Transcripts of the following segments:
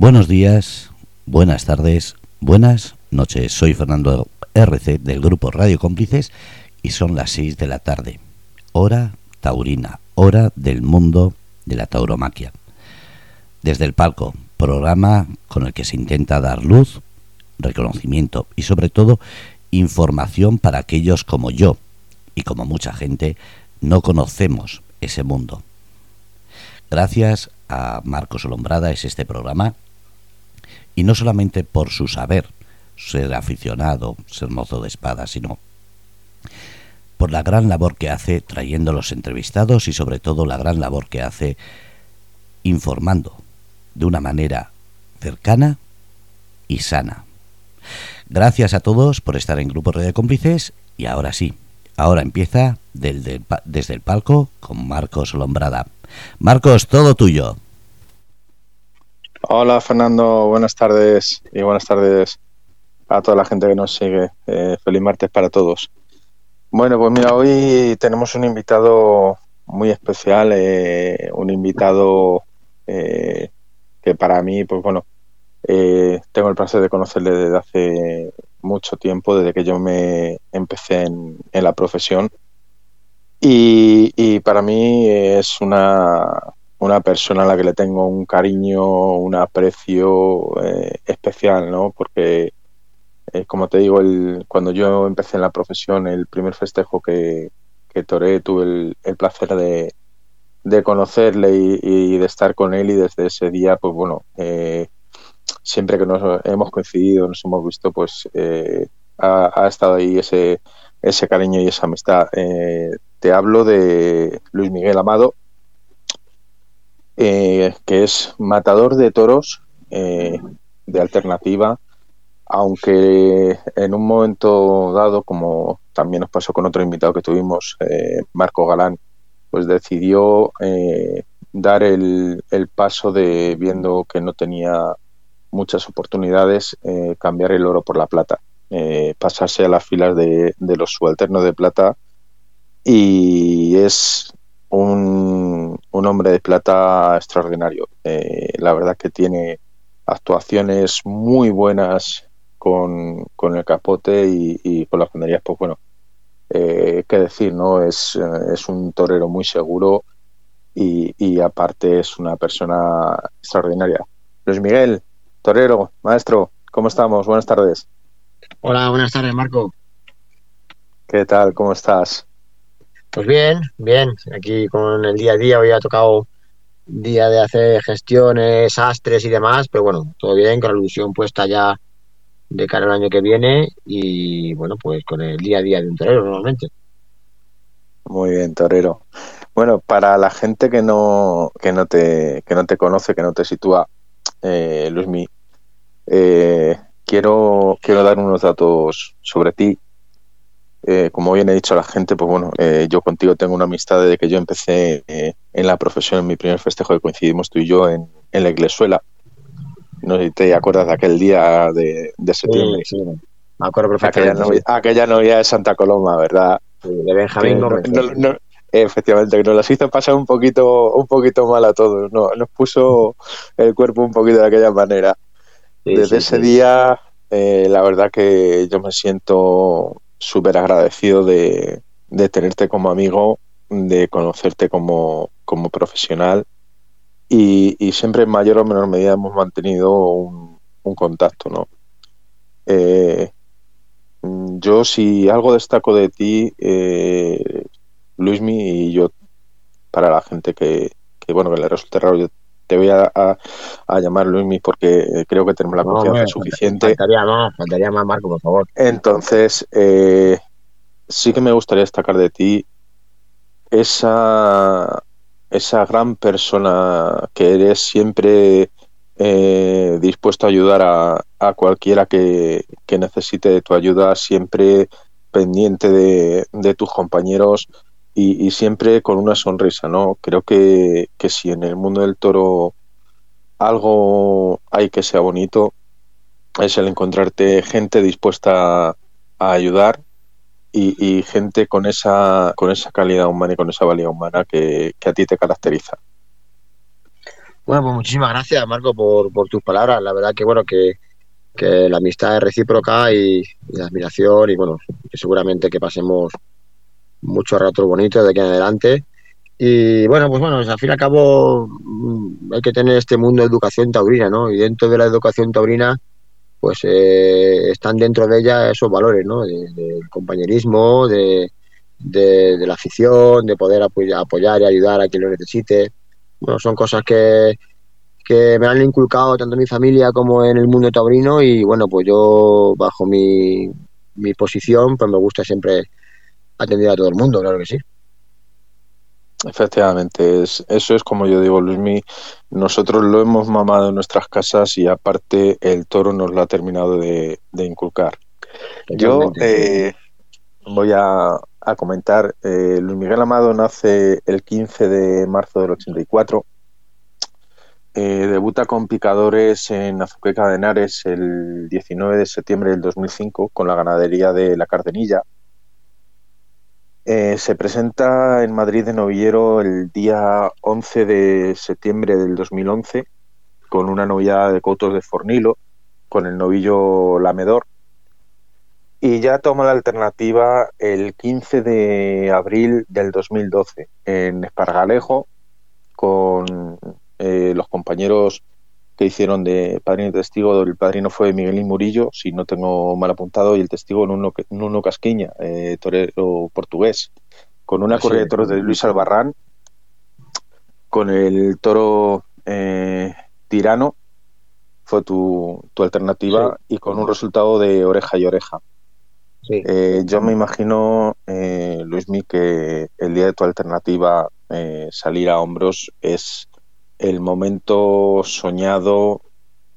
Buenos días, buenas tardes, buenas noches. Soy Fernando RC del grupo Radio Cómplices y son las 6 de la tarde. Hora taurina, hora del mundo de la tauromaquia. Desde el palco, programa con el que se intenta dar luz, reconocimiento y sobre todo información para aquellos como yo y como mucha gente no conocemos ese mundo. Gracias a Marcos Olombrada es este programa y no solamente por su saber, ser aficionado, ser mozo de espada, sino por la gran labor que hace trayendo los entrevistados y sobre todo la gran labor que hace informando de una manera cercana y sana. Gracias a todos por estar en Grupo de Cómplices y ahora sí, ahora empieza desde el palco con Marcos Lombrada. Marcos, todo tuyo. Hola Fernando, buenas tardes y buenas tardes a toda la gente que nos sigue. Eh, feliz martes para todos. Bueno, pues mira, hoy tenemos un invitado muy especial, eh, un invitado eh, que para mí, pues bueno, tengo el placer de conocerle desde hace mucho tiempo, desde que yo me empecé en, la profesión. y, para mí es una, una persona a la que le tengo un cariño, un aprecio eh, especial, ¿no? Porque, eh, como te digo, el, cuando yo empecé en la profesión, el primer festejo que, que toré, tuve el, placer de, de conocerle y, de estar con él y desde ese día, pues bueno, eh, siempre que nos hemos coincidido, nos hemos visto, pues ha, ha, estado ahí ese, ese cariño y esa amistad. te hablo de Luis Miguel Amado, eh, que es matador de toros eh, de alternativa, aunque en un momento dado, como también nos pasó con otro invitado que tuvimos, eh, Marco Galán, pues decidió dar el, paso de, viendo que no tenía muchas oportunidades, cambiar el oro por la plata, pasarse a las filas de, de los subalternos de plata. Y es un, hombre de plata extraordinario. Eh, la verdad que tiene actuaciones muy buenas con, el capote y, con las banderías, pues bueno, eh, qué decir, ¿no? Es, eh, es un torero muy seguro y, y, aparte es una persona extraordinaria. Luis Miguel, torero, maestro, ¿cómo estamos? Buenas tardes. Hola, buenas tardes, Marco. ¿Qué tal? ¿Cómo estás? Pues bien, bien. Aquí con el día a día hoy ha tocado día de hacer gestiones, astres y demás, pero bueno, todo bien, con la ilusión puesta ya de cara al año que viene y bueno, pues con el día a día de un torero normalmente. Muy bien, torero. Bueno, para la gente que no, que no te, que no te conoce, que no te sitúa, eh, Luismi, eh, quiero, quiero dar unos datos sobre ti eh, como bien he dicho a la gente, pues bueno, eh, yo contigo tengo una amistad desde que yo empecé eh, en la profesión, en mi primer festejo que coincidimos tú y yo en, la iglesuela. No sé si te acuerdas de aquel día de, septiembre. Sí, me acuerdo perfectamente. Aquella, novia, de Santa Coloma, ¿verdad? de Benjamín efectivamente, que nos las hizo pasar un poquito, un poquito mal a todos. No, nos puso el cuerpo un poquito de aquella manera. Desde ese día, la verdad que yo me siento súper agradecido de, tenerte como amigo, de conocerte como, como profesional y, siempre en mayor o menor medida hemos mantenido un, contacto, ¿no? Eh, yo si algo destaco de ti, eh, Luismi, y yo para la gente que, que bueno que le resulte raro, yo te voy a, a, llamar Luismi porque creo que tenemos la confianza suficiente. Faltaría más, faltaría más, Marco, por favor. Entonces, eh, sí que me gustaría destacar de ti esa, esa gran persona que eres siempre eh, dispuesto a ayudar a, a cualquiera que, que, necesite de tu ayuda, siempre pendiente de, de tus compañeros, y, siempre con una sonrisa, ¿no? Creo que, si en el mundo del toro algo hay que sea bonito, es el encontrarte gente dispuesta a ayudar y, gente con esa, con esa calidad humana y con esa valía humana que, a ti te caracteriza. Bueno, pues muchísimas gracias, Marco, por, por tus palabras. La verdad que, bueno, que, que la amistad es recíproca y, la admiración y, bueno, que seguramente que pasemos mucho rato bonito de aquí en adelante. Y bueno, pues bueno, al fin y al cabo mm, hay que tener este mundo de educación taurina, ¿no? Y dentro de la educación taurina, pues eh, están dentro de ella esos valores, ¿no? Del compañerismo, de, de, la afición, de poder apoyar y ayudar a quien lo necesite. Bueno, son cosas que, que me han inculcado tanto en mi familia como en el mundo taurino y bueno, pues yo bajo mi, mi posición, pues me gusta siempre atender a todo el mundo, claro que sí. Efectivamente, es, eso es como yo digo, Luismi, nosotros lo hemos mamado en nuestras casas y aparte el toro nos lo ha terminado de, inculcar. Yo eh, voy a, a comentar, eh, Luis Miguel Amado nace el 15 de marzo del 84, eh, debuta con picadores en Azuqueca de Henares el 19 de septiembre del 2005 con la ganadería de La Cardenilla. Eh, se presenta en Madrid de novillero el día 11 de septiembre del 2011 con una novillada de cotos de Fornilo, con el novillo Lamedor. Y ya toma la alternativa el 15 de abril del 2012 en Espargalejo con eh, los compañeros que hicieron de padrino y testigo. El padrino fue Miguelín Murillo, si no tengo mal apuntado, y el testigo Nuno, Nuno Casquiña, eh, torero portugués, con una corrida de toros de Luis Albarrán, con el toro eh, tirano, fue tu, alternativa, y con un resultado de oreja y oreja. Eh, yo me imagino, Luismi, que el día de tu alternativa, salir a hombros, es el momento soñado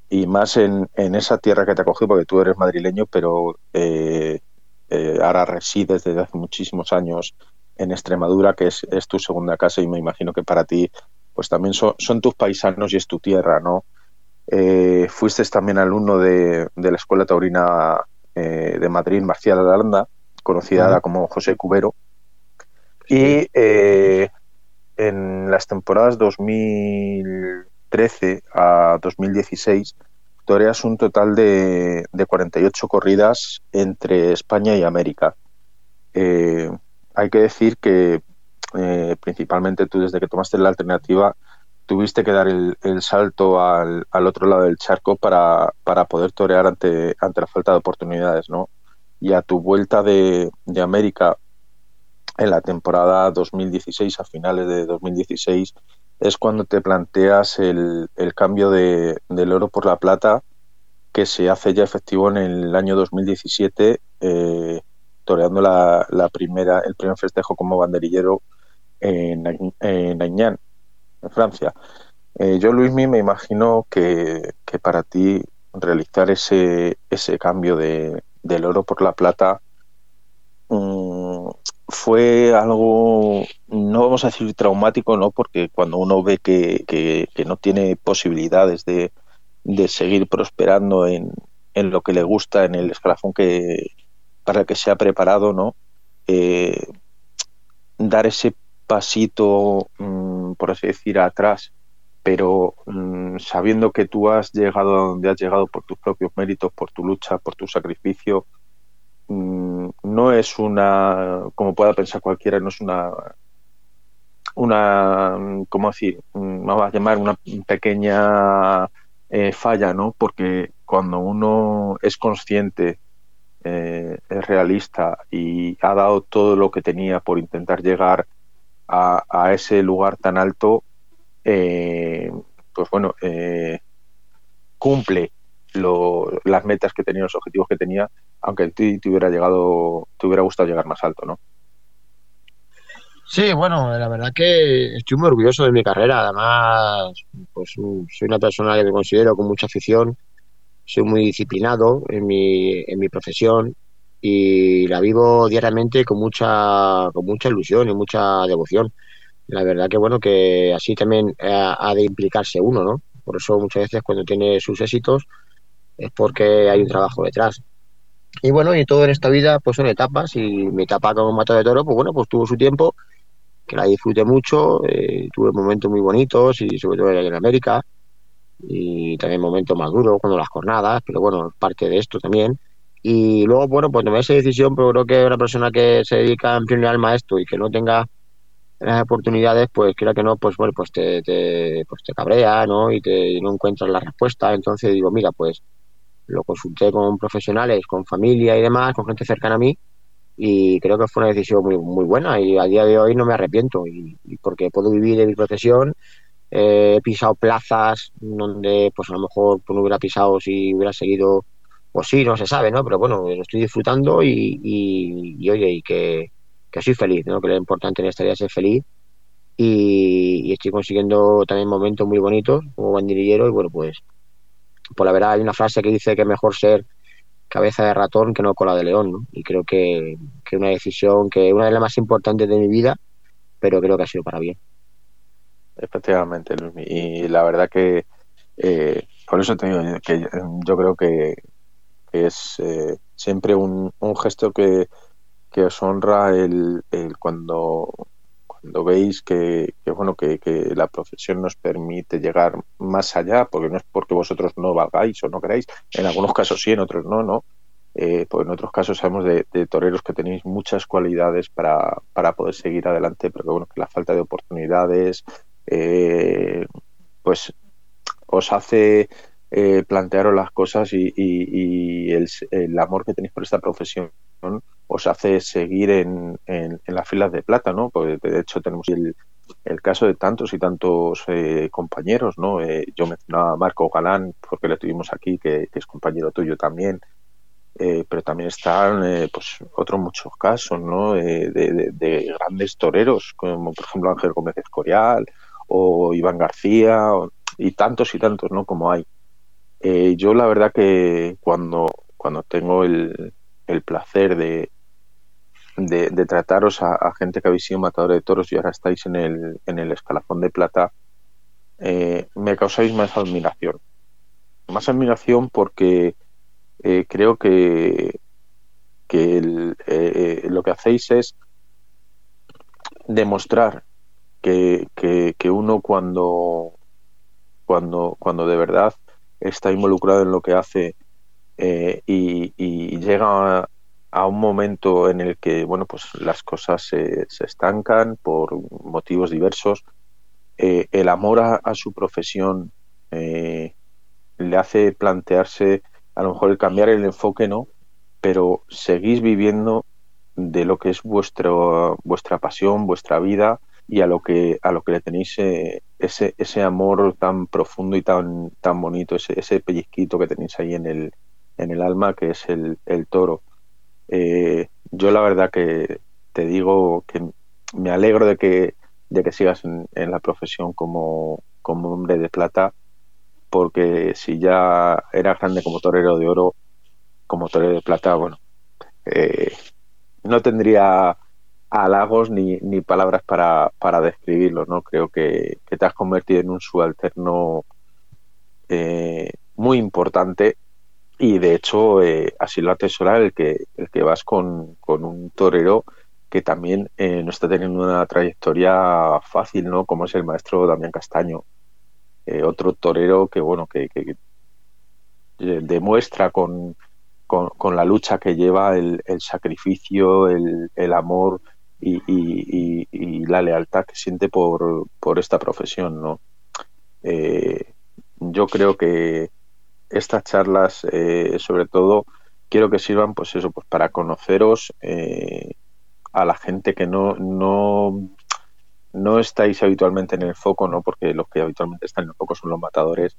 y más en, en esa tierra que te ha cogido, porque tú eres madrileño, pero eh, eh, ahora resides desde hace muchísimos años en Extremadura, que es, tu segunda casa y me imagino que para ti pues también son, tus paisanos y es tu tierra, ¿no? Eh, fuiste también alumno de, de la Escuela Taurina de Madrid, Marcial Aranda, conocida como José Cubero. Y en las temporadas 2013 a 2016 toreas un total de, de 48 corridas entre España y América. Eh, hay que decir que eh, principalmente tú desde que tomaste la alternativa tuviste que dar el, salto al, otro lado del charco para, poder torear ante, la falta de oportunidades, ¿no? Y a tu vuelta de América en la temporada 2016, a finales de 2016, es cuando te planteas el, el cambio de, del oro por la plata que se hace ya efectivo en el año 2017, eh, toreando la, la, primera, el primer festejo como banderillero en, en Aignan, en Francia. Eh, yo, Luismi, me imagino que, que, para ti realizar ese, ese cambio de, del oro por la plata mm, fue algo, no vamos a decir traumático, ¿no? Porque cuando uno ve que, que, no tiene posibilidades de, de seguir prosperando en, en, lo que le gusta, en el escalafón que para el que se ha preparado, ¿no? Eh, dar ese pasito, mm, por así decir, atrás, pero mm, sabiendo que tú has llegado a donde has llegado por tus propios méritos, por tu lucha, por tu sacrificio, Mm, no es una, como pueda pensar cualquiera, no es una, una, ¿cómo decir? Vamos a llamar una pequeña eh, falla, ¿no? Porque cuando uno es consciente, eh, es realista y ha dado todo lo que tenía por intentar llegar a, ese lugar tan alto, eh, pues bueno, cumple las metas que tenía, los objetivos que tenía, aunque a ti te hubiera llegado, te hubiera gustado llegar más alto, ¿no? Sí, bueno, la verdad que estoy muy orgulloso de mi carrera. Además, pues soy una persona que me considero con mucha afición, soy muy disciplinado en mi, en mi profesión y la vivo diariamente con mucha, con mucha ilusión y mucha devoción. La verdad que bueno, que así también ha de implicarse uno, ¿no? Por eso muchas veces cuando tiene sus éxitos, es porque hay un trabajo detrás. Y bueno, y todo en esta vida pues son etapas y mi etapa como mato de toro, pues bueno, pues tuvo su tiempo que la disfrute mucho, eh, tuve momentos muy bonitos y sobre todo en América y también momentos más duros cuando las jornadas, pero bueno, parte de esto también. Y luego, bueno, pues tomé esa decisión, pero creo que una persona que se dedica en primer alma a esto y que no tenga las oportunidades, pues quiera que no, pues bueno, pues te, te, pues te cabrea, ¿no? Y, te, no encuentras la respuesta. Entonces digo, mira, pues lo consulté con profesionales, con familia y demás, con gente cercana a mí, y creo que fue una decisión muy, muy buena y a día de hoy no me arrepiento y, porque puedo vivir de mi profesión eh, he pisado plazas donde pues a lo mejor pues, no hubiera pisado si hubiera seguido pues sí no se sabe no pero bueno lo estoy disfrutando y, y, oye y que, que, soy feliz no que lo importante en esta vida es ser feliz y, estoy consiguiendo también momentos muy bonitos como banderillero y bueno pues por la verdad hay una frase que dice que es mejor ser cabeza de ratón que no cola de león. Y creo que, que una decisión que una de las más importantes de mi vida, pero creo que ha sido para bien. Efectivamente, Y la verdad que eh, por eso te digo que yo creo que, es eh, siempre un, un, gesto que, que os honra el, el cuando cuando veis que, bueno que, que, la profesión nos permite llegar más allá, porque no es porque vosotros no valgáis o no queráis, en algunos casos sí, en otros no, ¿no? Eh, pues en otros casos sabemos de, toreros que tenéis muchas cualidades para, para, poder seguir adelante, pero que bueno, que la falta de oportunidades, eh, pues os hace eh, plantearos las cosas y, y, el, el, amor que tenéis por esta profesión os hace seguir en, en, las filas de plata, ¿no? Porque de hecho tenemos el, el caso de tantos y tantos eh, compañeros, ¿no? Eh, yo mencionaba a Marco Galán porque le tuvimos aquí, que, es compañero tuyo también, eh, pero también están eh, pues otros muchos casos, ¿no? De, de, de, grandes toreros, como por ejemplo Ángel Gómez Escorial o Iván García y tantos y tantos, ¿no? Como hay. yo la verdad que cuando, cuando tengo el, el placer de, de, trataros a, gente que habéis sido matadores de toros y ahora estáis en el, en el escalafón de plata, eh, me causáis más admiración. Más admiración porque eh, creo que, que eh, lo que hacéis es demostrar que, que, uno cuando, cuando, cuando de verdad está involucrado en lo que hace y, y, llega a un momento en el que bueno pues las cosas se, estancan por motivos diversos. Eh, el amor a, su profesión eh, le hace plantearse a lo mejor cambiar el enfoque no pero seguís viviendo de lo que es vuestro vuestra pasión vuestra vida y a lo que a lo que le tenéis eh, ese ese amor tan profundo y tan tan bonito ese, ese pellizquito que tenéis ahí en el en el alma que es el, el toro eh, yo la verdad que te digo que me alegro de que, de que sigas en, la profesión como, como hombre de plata, porque si ya era grande como torero de oro, como torero de plata, bueno, eh, no tendría halagos ni, ni palabras para, para describirlo, ¿no? Creo que, que te has convertido en un subalterno eh, muy importante y de hecho eh, así lo atesora el que el que vas con, con un torero que también eh, no está teniendo una trayectoria fácil no como es el maestro Damián Castaño. Eh, otro torero que bueno que, que demuestra con, con, con, la lucha que lleva el, el sacrificio el, el amor y, y, y, la lealtad que siente por, por esta profesión no yo creo que estas charlas, eh, sobre todo, quiero que sirvan, pues eso, pues para conoceros eh, a la gente que no, no, no estáis habitualmente en el foco, ¿no? Porque los que habitualmente están en el foco son los matadores,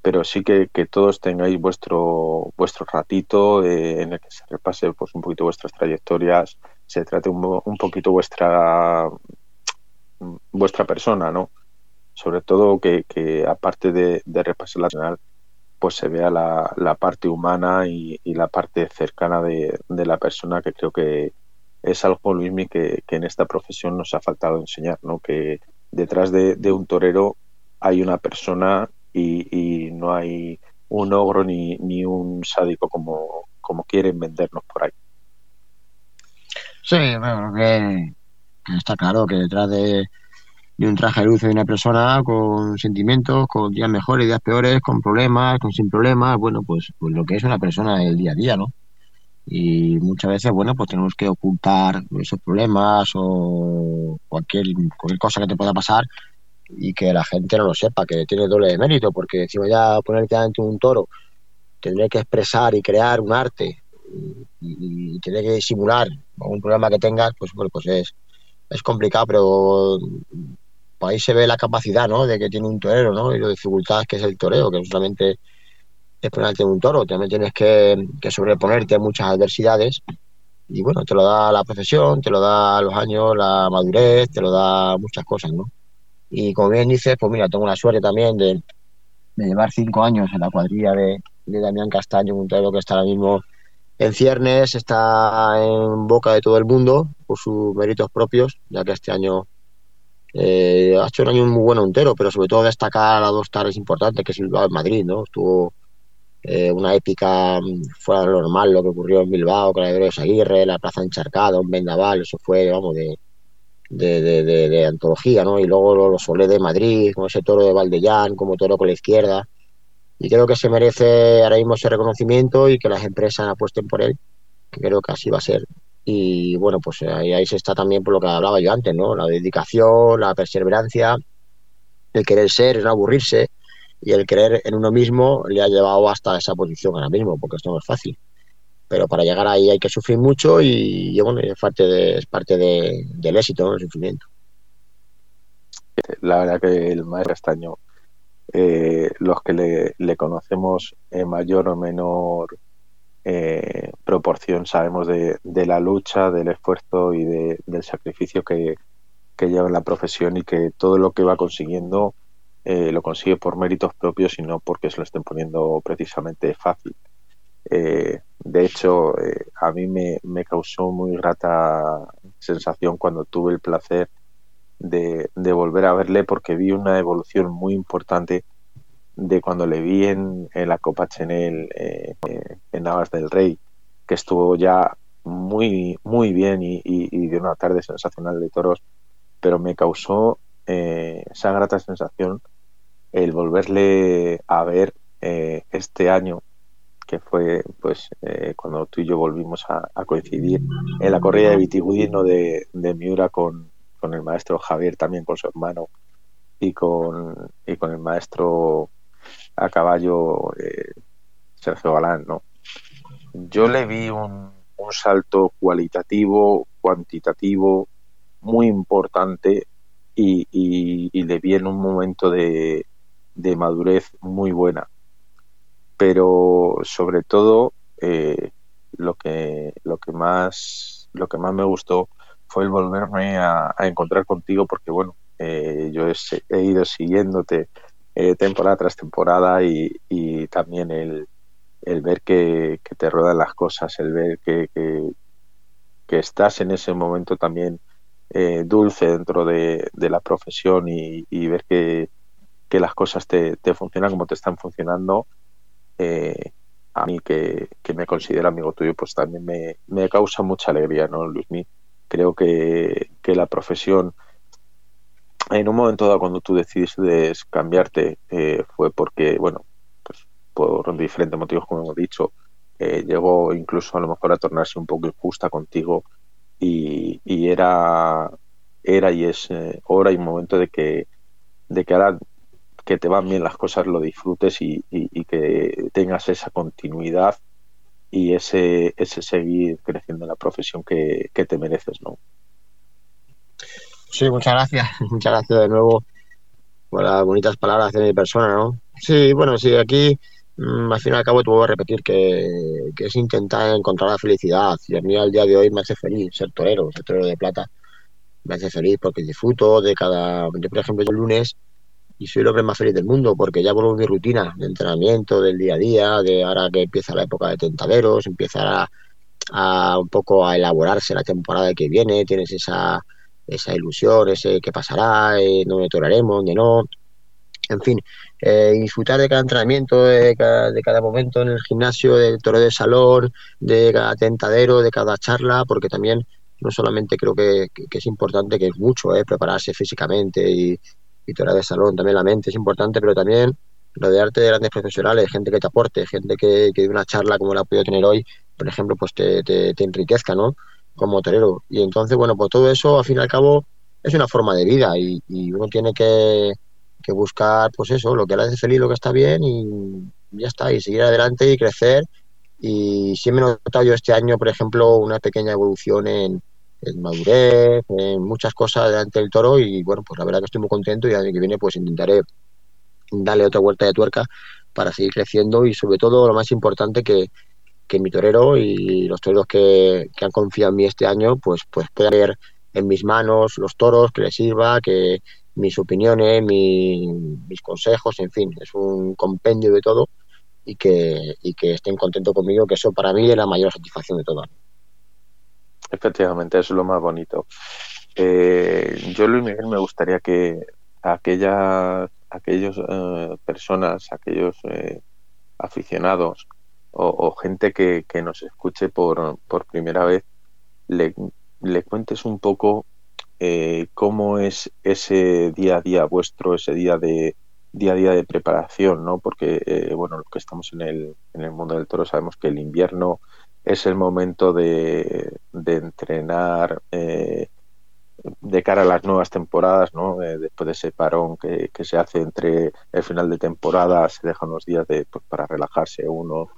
pero sí que, que todos tengáis vuestro vuestro ratito eh, en el que se repase pues un poquito vuestras trayectorias, se trate un, un poquito vuestra vuestra persona, ¿no? Sobre todo que, que aparte de, repasar la pues se vea la, la parte humana y, la parte cercana de, la persona que creo que es algo, Luismi, que, que en esta profesión nos ha faltado enseñar, ¿no? Que detrás de, un torero hay una persona y, no hay un ogro ni, ni un sádico como, como quieren vendernos por ahí. Sí, bueno, que está claro que detrás de, un traje de luz de una persona con sentimientos, con días mejores, días peores, con problemas, con sin problemas, bueno, pues, pues lo que es una persona del día a día, ¿no? Y muchas veces, bueno, pues tenemos que ocultar esos problemas o cualquier, cualquier cosa que te pueda pasar y que la gente no lo sepa, que tiene doble de mérito, porque encima ya ponerte ante un toro, tener que expresar y crear un arte y, tener que simular un problema que tengas, pues bueno, pues es, es complicado, pero ahí se ve la capacidad, ¿no? De que tiene un torero, ¿no? Y lo dificultad que es el toreo, que no solamente es ponerte un toro, también tienes que, que sobreponerte a muchas adversidades y bueno, te lo da la profesión, te lo da los años, la madurez, te lo da muchas cosas, ¿no? Y como bien dices, pues mira, tengo la suerte también de, llevar cinco años en la cuadrilla de, de Damián Castaño, un torero que está ahora mismo en ciernes, está en boca de todo el mundo por sus méritos propios, ya que este año eh, ha hecho un año muy bueno entero, pero sobre todo destacar a dos tardes importantes, que es en Madrid, ¿no? Estuvo eh, una épica mm, fuera de lo normal lo que ocurrió en Bilbao con la de Aguirre, la plaza encharcada, un vendaval, eso fue, vamos, de, de, de, antología, ¿no? Y luego los Solé de Madrid, como ese toro de Valdellán, como toro con la izquierda. Y creo que se merece ahora mismo ese reconocimiento y que las empresas apuesten por él, que creo que así va a ser. Y bueno, pues ahí, ahí se está también por lo que hablaba yo antes, ¿no? La dedicación, la perseverancia, el querer ser, el no aburrirse y el creer en uno mismo le ha llevado hasta esa posición ahora mismo, porque esto no es fácil pero para llegar ahí hay que sufrir mucho y, bueno, es parte, de, es parte de, del éxito, el sufrimiento. La verdad que el maestro Castaño, eh, los que le, conocemos mayor o menor eh, proporción, sabemos de, la lucha, del esfuerzo y del sacrificio que, lleva en la profesión y que todo lo que va consiguiendo eh, lo consigue por méritos propios y no porque se lo estén poniendo precisamente fácil. Eh, de hecho, eh, a mí me, causó muy grata sensación cuando tuve el placer de, volver a verle porque vi una evolución muy importante de cuando le vi en, la Copa Chenel eh, en Navas del Rey, que estuvo ya muy, muy bien y, de una tarde sensacional de toros, pero me causó esa grata sensación el volverle a ver este año que fue pues eh, cuando tú y yo volvimos a, coincidir en la corrida de Vitigudino de, de Miura con, el maestro Javier, también con su hermano, y con, y con el maestro a caballo eh, Sergio Galán, ¿no? Yo le vi un, un salto cualitativo, cuantitativo, muy importante y, y, le vi en un momento de, de madurez muy buena pero sobre todo eh, lo que lo que más lo que más me gustó fue el volverme a, encontrar contigo porque bueno eh, yo he, ido siguiéndote eh, temporada tras temporada y, también el, ver que, te ruedan las cosas el ver que, que, estás en ese momento también dulce dentro de, la profesión y, ver que, las cosas te, te funcionan como te están funcionando eh, a mí que, me considero amigo tuyo, pues también me, causa mucha alegría, ¿no, Luismi? Creo que, la profesión, en un momento dado cuando tú decidiste cambiarte, eh, fue porque, bueno, pues por diferentes motivos, como hemos dicho, eh, llegó incluso a lo mejor a tornarse un poco injusta contigo y, era era y es hora y momento de que de que ahora que te van bien las cosas lo disfrutes y, que tengas esa continuidad y ese, ese seguir creciendo en la profesión que, te mereces, ¿no? Sí, muchas gracias. Muchas gracias de nuevo por las bonitas palabras de mi persona, ¿no? Sí, bueno, sí, aquí mm, al fin y al cabo te voy a repetir que, que, es intentar encontrar la felicidad. Y a mí al día de hoy me hace feliz ser torero, ser torero de plata. Me hace feliz porque disfruto de cada... Yo, por ejemplo, el lunes y soy el hombre más feliz del mundo porque ya vuelvo mi rutina de entrenamiento del día a día, de ahora que empieza la época de tentaderos, empieza a, un poco a elaborarse la temporada que viene, tienes esa, esa ilusión, ese qué pasará, eh, dónde toraremos, dónde no. En fin, eh, disfrutar de cada entrenamiento, de cada, de cada momento en el gimnasio, del toro de salón, de cada tentadero, de cada charla, porque también no solamente creo que, es importante, que es mucho, ¿eh? prepararse físicamente y, y toda de salón, también la mente es importante, pero también rodearte de grandes profesionales, gente que te aporte, gente que, que de una charla como la he podido tener hoy, por ejemplo, pues te, te enriquezca, ¿no? Como torero. Y entonces, bueno, pues todo eso, al fin y al cabo, es una forma de vida y, uno tiene que, que, buscar, pues eso, lo que le hace feliz, lo que está bien y ya está, y seguir adelante y crecer. Y sí me he notado yo este año, por ejemplo, una pequeña evolución en, en madurez, en muchas cosas delante del toro y bueno, pues la verdad que estoy muy contento y el año que viene pues intentaré darle otra vuelta de tuerca para seguir creciendo y sobre todo lo más importante que, que mi torero y los toreros que, han confiado en mí este año pues, pues pueda ver en mis manos los toros, que les sirva, que mis opiniones, mi, mis consejos, en fin, es un compendio de todo y que, y que estén contentos conmigo, que eso para mí es la mayor satisfacción de todo. Efectivamente, eso es lo más bonito. Eh, yo, Luis Miguel, me gustaría que aquellas aquellos eh, personas, aquellos eh, aficionados o, gente que, que, nos escuche por, por primera vez, le, le cuentes un poco eh, cómo es ese día a día vuestro, ese día de día a día de preparación, ¿no? Porque, eh, bueno, los que estamos en el, en el mundo del toro sabemos que el invierno es el momento de, de entrenar, eh, de cara a las nuevas temporadas, ¿no? Eh, después de ese parón que, que, se hace entre el final de temporada, se dejan unos días de, pues, para relajarse uno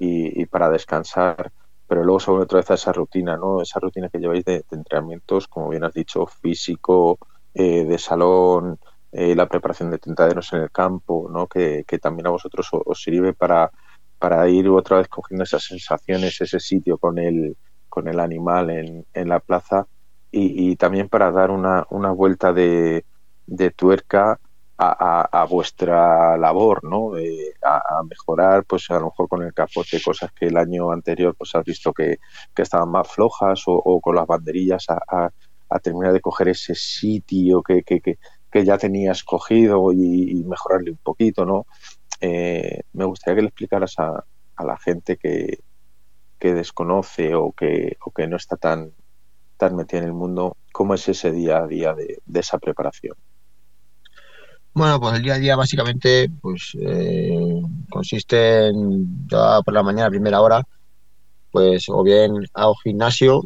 y, para descansar, pero luego vuelve otra vez a esa rutina, ¿no? Esa rutina que lleváis de, entrenamientos, como bien has dicho, físico, eh, de salón, eh, la preparación de tentaderos en el campo, ¿no? Que, que también a vosotros os, os, sirve para, para ir otra vez cogiendo esas sensaciones, ese sitio con el, con el animal en, en la plaza y, y también para dar una, una vuelta de, de tuerca a, vuestra labor, ¿no? Eh, a, mejorar, pues a lo mejor con el capote, cosas que el año anterior pues has visto que, que estaban más flojas o, con las banderillas a, terminar de coger ese sitio que, que, que, que ya tenías cogido y, y, mejorarle un poquito, ¿no? Eh, me gustaría que le explicaras a, a la gente que, que desconoce o que, o que no está tan tan metida en el mundo, ¿cómo es ese día a día de, de esa preparación? Bueno, pues el día a día básicamente pues eh, consiste en ya por la mañana primera hora, pues o bien hago gimnasio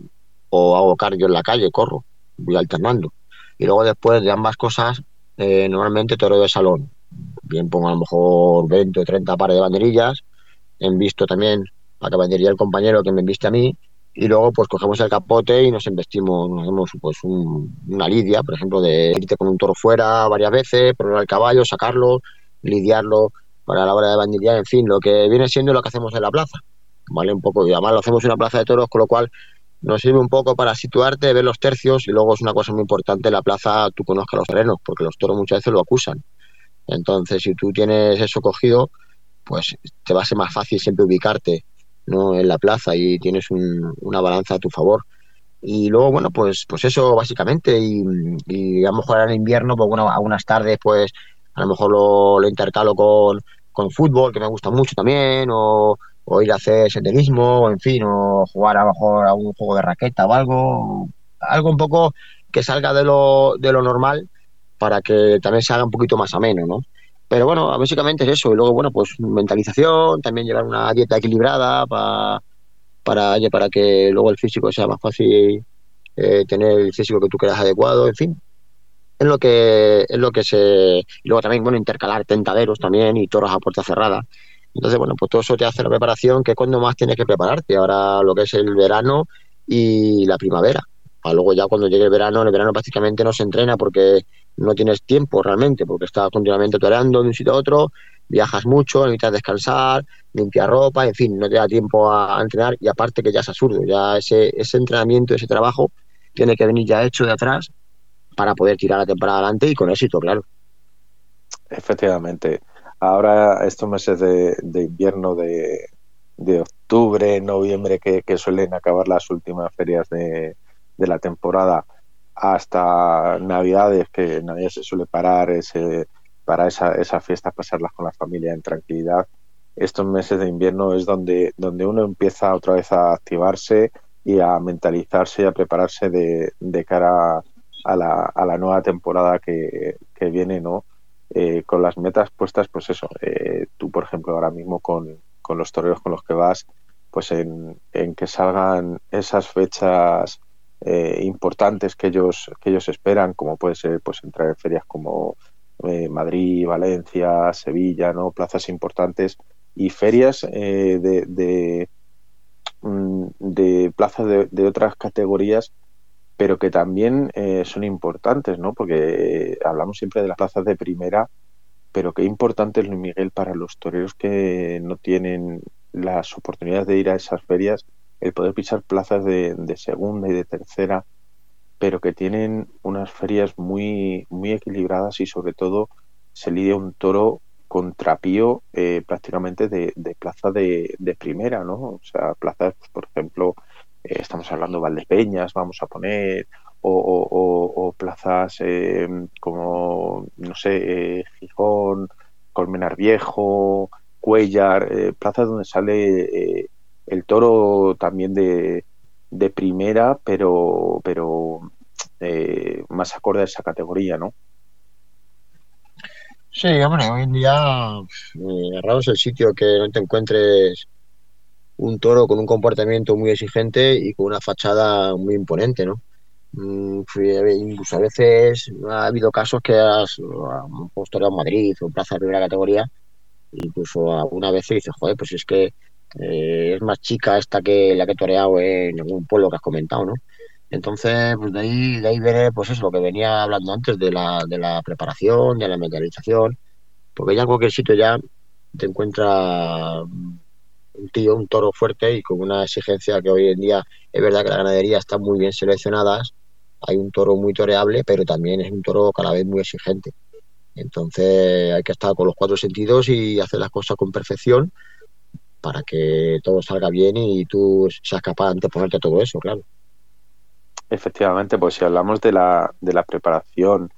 o hago cardio en la calle, corro, voy alternando. Y luego después de ambas cosas, eh, normalmente toro de salón. Bien pongo a lo mejor 20 o 30 pares de banderillas, en visto también a que banderilla el compañero que me enviste a mí y luego pues cogemos el capote y nos investimos, nos hacemos pues un, una lidia, por ejemplo, de irte con un toro fuera varias veces, probar el caballo, sacarlo, lidiarlo para la hora de bandillar, en fin, lo que viene siendo lo que hacemos en la plaza, ¿vale? Un poco, y además lo hacemos en una plaza de toros, con lo cual nos sirve un poco para situarte, ver los tercios y luego es una cosa muy importante, la plaza tú conozcas los terrenos, porque los toros muchas veces lo acusan. Entonces, si tú tienes eso cogido, pues te va a ser más fácil siempre ubicarte ¿no? en la plaza y tienes un, una balanza a tu favor. Y luego, bueno, pues, pues eso básicamente. Y, y a lo mejor en invierno, pues bueno, algunas tardes, pues a lo mejor lo, lo intercalo con, con fútbol, que me gusta mucho también, o, o, ir a hacer senderismo, o en fin, o jugar a lo mejor a un juego de raqueta o algo, algo un poco que salga de lo, de lo normal para que también se haga un poquito más ameno, ¿no? Pero bueno, básicamente es eso. Y luego, bueno, pues mentalización, también llevar una dieta equilibrada para, para, para que luego el físico sea más fácil eh, tener el físico que tú creas adecuado, en fin. Es lo que es lo que se. Y luego también, bueno, intercalar tentaderos también y toros a puerta cerrada. Entonces, bueno, pues todo eso te hace la preparación, que es cuando más tienes que prepararte. Ahora lo que es el verano y la primavera. Para luego ya cuando llegue el verano, en el verano prácticamente no se entrena porque no tienes tiempo realmente porque estás continuamente toreando de un sitio a otro, viajas mucho, necesitas descansar, limpiar ropa, en fin, no te da tiempo a, a, entrenar y aparte que ya es absurdo, ya ese, ese entrenamiento, ese trabajo tiene que venir ya hecho de atrás para poder tirar la temporada adelante y con éxito, claro. Efectivamente. Ahora estos meses de, de invierno de, de, octubre, noviembre, que, que, suelen acabar las últimas ferias de, de la temporada, hasta Navidades, que nadie se suele parar ese, para esa, esas fiestas, pasarlas con la familia en tranquilidad. Estos meses de invierno es donde, donde uno empieza otra vez a activarse, y a mentalizarse y a prepararse de, de cara a la, a la nueva temporada que, que viene, ¿no? Eh, con las metas puestas, pues eso, eh, tú por ejemplo ahora mismo con, con los toreros con los que vas, pues en, en que salgan esas fechas eh, importantes que ellos que ellos esperan, como puede ser pues entrar en ferias como eh, Madrid, Valencia, Sevilla, no plazas importantes y ferias eh, de, de, mm, plazas de, de, otras categorías pero que también eh, son importantes, ¿no? Porque hablamos siempre de las plazas de primera, pero qué importante es Luis Miguel para los toreros que no tienen las oportunidades de ir a esas ferias, el poder pisar plazas de, segunda y de tercera, pero que tienen unas ferias muy, muy equilibradas y sobre todo se lidia un toro contra Pío eh, prácticamente de, de plaza de, primera, ¿no? O sea, plazas, pues, por ejemplo, eh, estamos hablando de Valdepeñas, vamos a poner, o, plazas eh, como, no sé, eh, Gijón, Colmenar Viejo, Cuellar, plazas donde sale el toro también de, de primera, pero, pero eh, más acorde a esa categoría, ¿no? Sí, hombre, hoy en día eh, raro es el sitio que no te encuentres un toro con un comportamiento muy exigente y con una fachada muy imponente, ¿no? Mm, incluso a veces ha habido casos que has postulado en Madrid o Plaza de Primera Categoría, incluso alguna vez dices, joder, pues es que eh, es más chica esta que la que he toreado en algún pueblo que has comentado, ¿no? Entonces, pues de ahí, de ahí viene, pues eso, lo que venía hablando antes de la, de la preparación, de la mentalización, porque ya en cualquier sitio ya te encuentra un tío, un toro fuerte y con una exigencia que hoy en día es verdad que la ganadería está muy bien seleccionadas, hay un toro muy toreable, pero también es un toro cada vez muy exigente. Entonces hay que estar con los cuatro sentidos y hacer las cosas con perfección para que todo salga bien y tú seas capaz de ponerte todo eso, claro. Efectivamente, pues si hablamos de la, de la preparación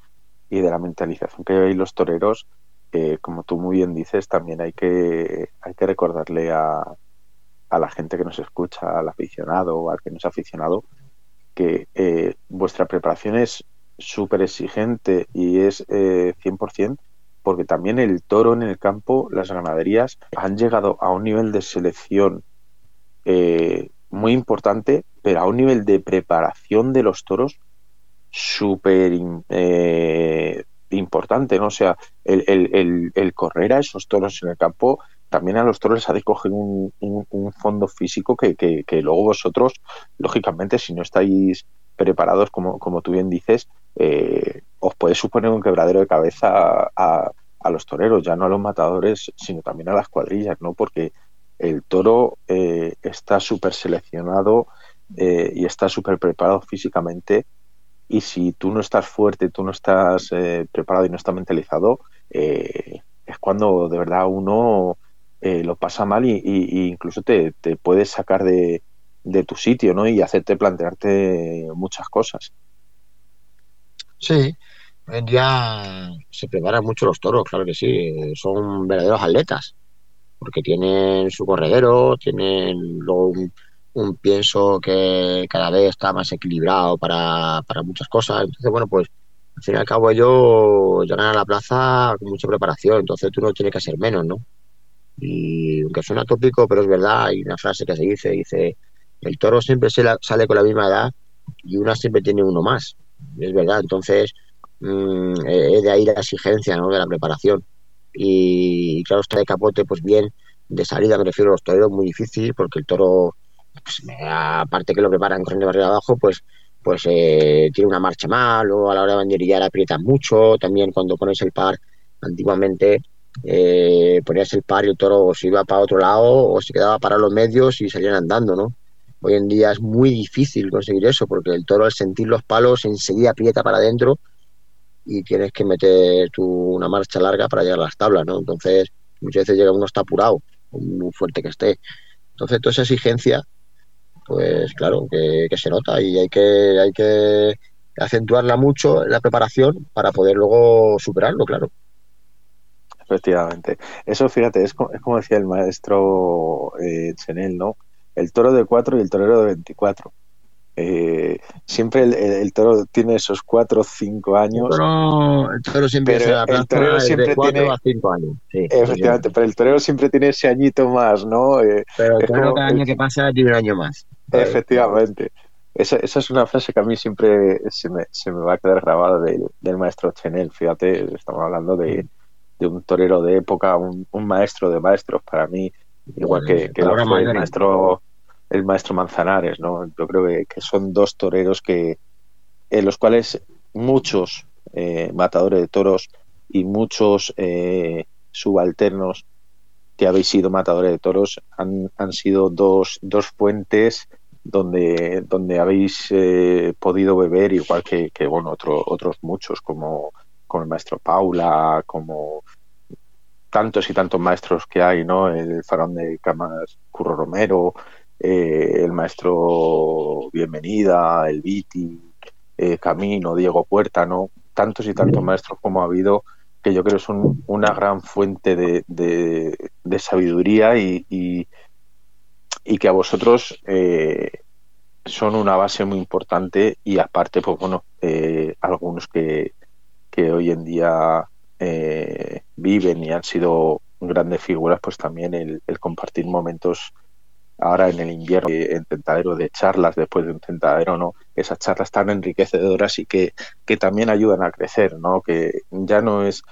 y de la mentalización que hay los toreros, eh, como tú muy bien dices, también hay que, hay que recordarle a, a la gente que nos escucha, al aficionado o al que no es aficionado, que eh, vuestra preparación es súper exigente y es eh, 100%, porque también el toro en el campo, las ganaderías, han llegado a un nivel de selección eh, muy importante, pero a un nivel de preparación de los toros súper eh, importante, ¿no? O sea, el, el, correr a esos toros en el campo, también a los toros les ha de coger un, un, un fondo físico que, que, que, luego vosotros, lógicamente, si no estáis preparados, como, como tú bien dices, eh, os puede suponer un quebradero de cabeza a, a, los toreros, ya no a los matadores, sino también a las cuadrillas, ¿no? Porque el toro eh, está súper seleccionado eh, y está súper preparado físicamente y si tú no estás fuerte, tú no estás eh, preparado y no estás mentalizado, eh, es cuando de verdad uno lo pasa mal y, incluso te, te, puedes sacar de, de, tu sitio ¿no? y hacerte plantearte muchas cosas. Sí, día se preparan mucho los toros, claro que sí, son verdaderos atletas, porque tienen su corredero, tienen un pienso que cada vez está más equilibrado para, para muchas cosas. Entonces, bueno, pues al fin y al cabo ellos llegan a la plaza con mucha preparación, entonces tú no tienes que ser menos, ¿no? Y aunque suena tópico, pero es verdad, hay una frase que se dice, dice, el toro siempre sale con la misma edad y una siempre tiene uno más. Es verdad, entonces mmm, es de ahí la exigencia, ¿no? De la preparación. Y, claro, está de capote, pues bien, de salida me refiero a los toreros, muy difícil, porque el toro pues, aparte que lo preparan corriendo barrio abajo, pues pues eh, tiene una marcha mal o a la hora de banderillar aprietan mucho. También cuando pones el par, antiguamente eh, ponías el par y el toro se iba para otro lado o se quedaba para los medios y salían andando, ¿no? Hoy en día es muy difícil conseguir eso porque el toro al sentir los palos enseguida aprieta para adentro y tienes que meter tu, una marcha larga para llegar a las tablas, ¿no? Entonces muchas veces llega uno está apurado, muy fuerte que esté. Entonces toda esa exigencia pues claro, que, que, se nota y hay que, hay que acentuarla mucho en la preparación para poder luego superarlo, claro. Efectivamente. Eso, fíjate, es como, es como decía el maestro eh, Chenel, ¿no? El toro de 4 y el torero de 24. Eh, siempre el, toro tiene esos 4 o 5 años. el toro siempre, el torero siempre tiene a 5 años. efectivamente, pero el torero siempre tiene ese añito más, ¿no? Eh, pero el torero cada año que pasa tiene un año más. Efectivamente. Esa, esa, es una frase que a mí siempre se me, se me va a quedar grabada del, maestro Chenel. Fíjate, estamos hablando de, de un torero de época, un, un, maestro de maestros para mí, igual que, que el maestro el maestro Manzanares, ¿no? Yo creo que, son dos toreros que en los cuales muchos eh, matadores de toros y muchos eh, subalternos que habéis sido matadores de toros han, han sido dos, dos fuentes donde, donde habéis eh, podido beber, igual que, bueno, otro, otros muchos, como, como el maestro Paula, como tantos y tantos maestros que hay, ¿no? El farón de Camas Curro Romero, eh, el maestro Bienvenida, el Viti, eh, Camino, Diego Puerta, ¿no? Tantos y tantos maestros como ha habido que yo creo son una gran fuente de, de, sabiduría y, y, que a vosotros eh, son una base muy importante y aparte, pues bueno, algunos que, que hoy en día viven y han sido grandes figuras, pues también el, el compartir momentos ahora en el invierno en tentadero de charlas después de un tentadero no esas charlas tan enriquecedoras y que, que también ayudan a crecer no que ya no es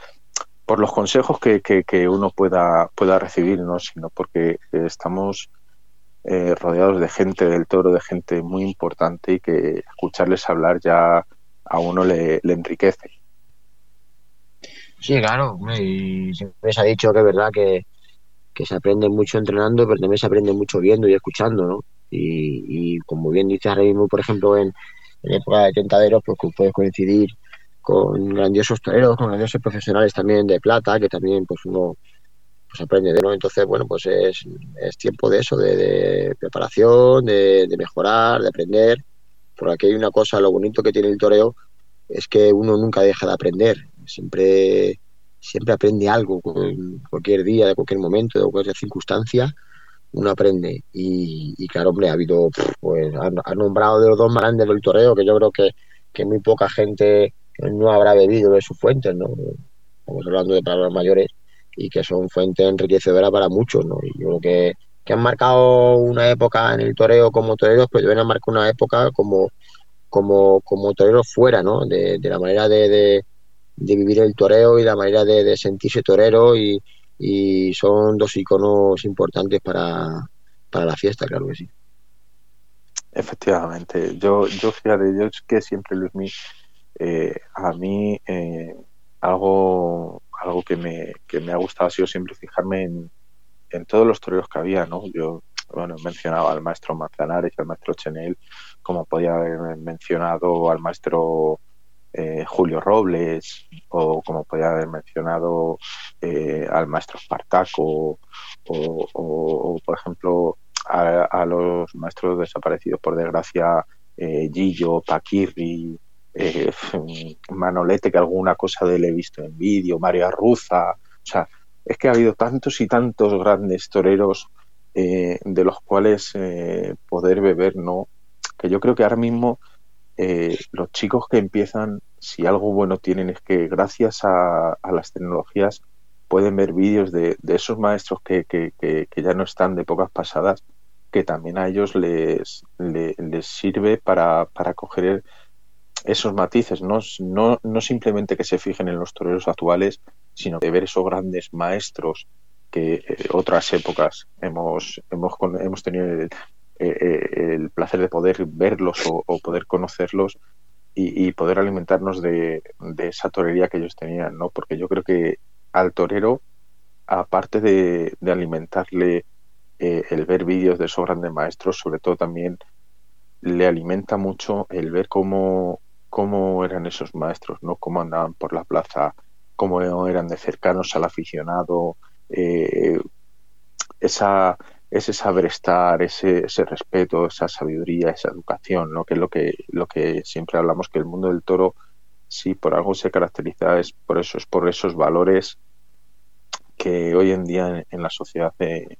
por los consejos que, que, uno pueda pueda recibir no sino porque estamos eh, rodeados de gente del toro de gente muy importante y que escucharles hablar ya a uno le, le enriquece. Sí claro y siempre se ha dicho que es verdad que que se aprende mucho entrenando, pero también se aprende mucho viendo y escuchando, ¿no? Y, como bien dices ahora por ejemplo, en, época de tentaderos, pues puedes coincidir con grandiosos toreros, con grandiosos profesionales también de plata, que también pues uno pues aprende de, ¿no? Entonces, bueno, pues es, es tiempo de eso, de, preparación, de, de, mejorar, de aprender. Por aquí hay una cosa, lo bonito que tiene el toreo es que uno nunca deja de aprender. Siempre siempre aprende algo, cualquier día, de cualquier momento, de cualquier circunstancia, uno aprende. Y, claro, hombre, ha habido, pues, ha, nombrado de los dos grandes del toreo, que yo creo que, que muy poca gente no habrá bebido de sus fuentes, ¿no? Estamos hablando de palabras mayores y que son fuentes enriquecedoras para muchos, ¿no? Y yo creo que, que han marcado una época en el toreo como toreros, pero deben marcar una época como, como, como toreros fuera, ¿no? De, la manera de de vivir el toreo y la manera de, sentirse torero y, son dos iconos importantes para, para la fiesta, claro que sí. Efectivamente, yo, yo fíjate, yo es que siempre Luis eh, a mí eh, algo, algo que me, que me ha gustado ha sido siempre fijarme en, en todos los toreros que había, ¿no? Yo, bueno, mencionaba al maestro Manzanares, al maestro Chenel, como podía haber mencionado al maestro eh, Julio Robles o como podía haber mencionado eh, al maestro Spartaco o, por ejemplo a, los maestros desaparecidos por desgracia eh, Gillo, Paquirri Manolete que alguna cosa de él he visto en vídeo María Ruza. O sea es que ha habido tantos y tantos grandes toreros de los cuales poder beber no que yo creo que ahora mismo eh, los chicos que empiezan, si algo bueno tienen es que gracias a, las tecnologías pueden ver vídeos de, esos maestros que, que, ya no están de épocas pasadas, que también a ellos les, les, sirve para, para coger esos matices, ¿no? No, no simplemente que se fijen en los toreros actuales, sino de ver esos grandes maestros que eh, otras épocas hemos, hemos, hemos tenido eh, eh, el placer de poder verlos o, poder conocerlos y, poder alimentarnos de, esa torería que ellos tenían, ¿no? Porque yo creo que al torero, aparte de, alimentarle eh, el ver vídeos de esos grandes maestros, sobre todo también le alimenta mucho el ver cómo, cómo eran esos maestros, ¿no? Cómo andaban por la plaza, cómo eran de cercanos al aficionado, esa ese saber estar, ese, ese respeto, esa sabiduría, esa educación, ¿no? que es lo que, lo que siempre hablamos, que el mundo del toro, si por algo se caracteriza, es por eso, es por esos valores que hoy en día en, la sociedad eh,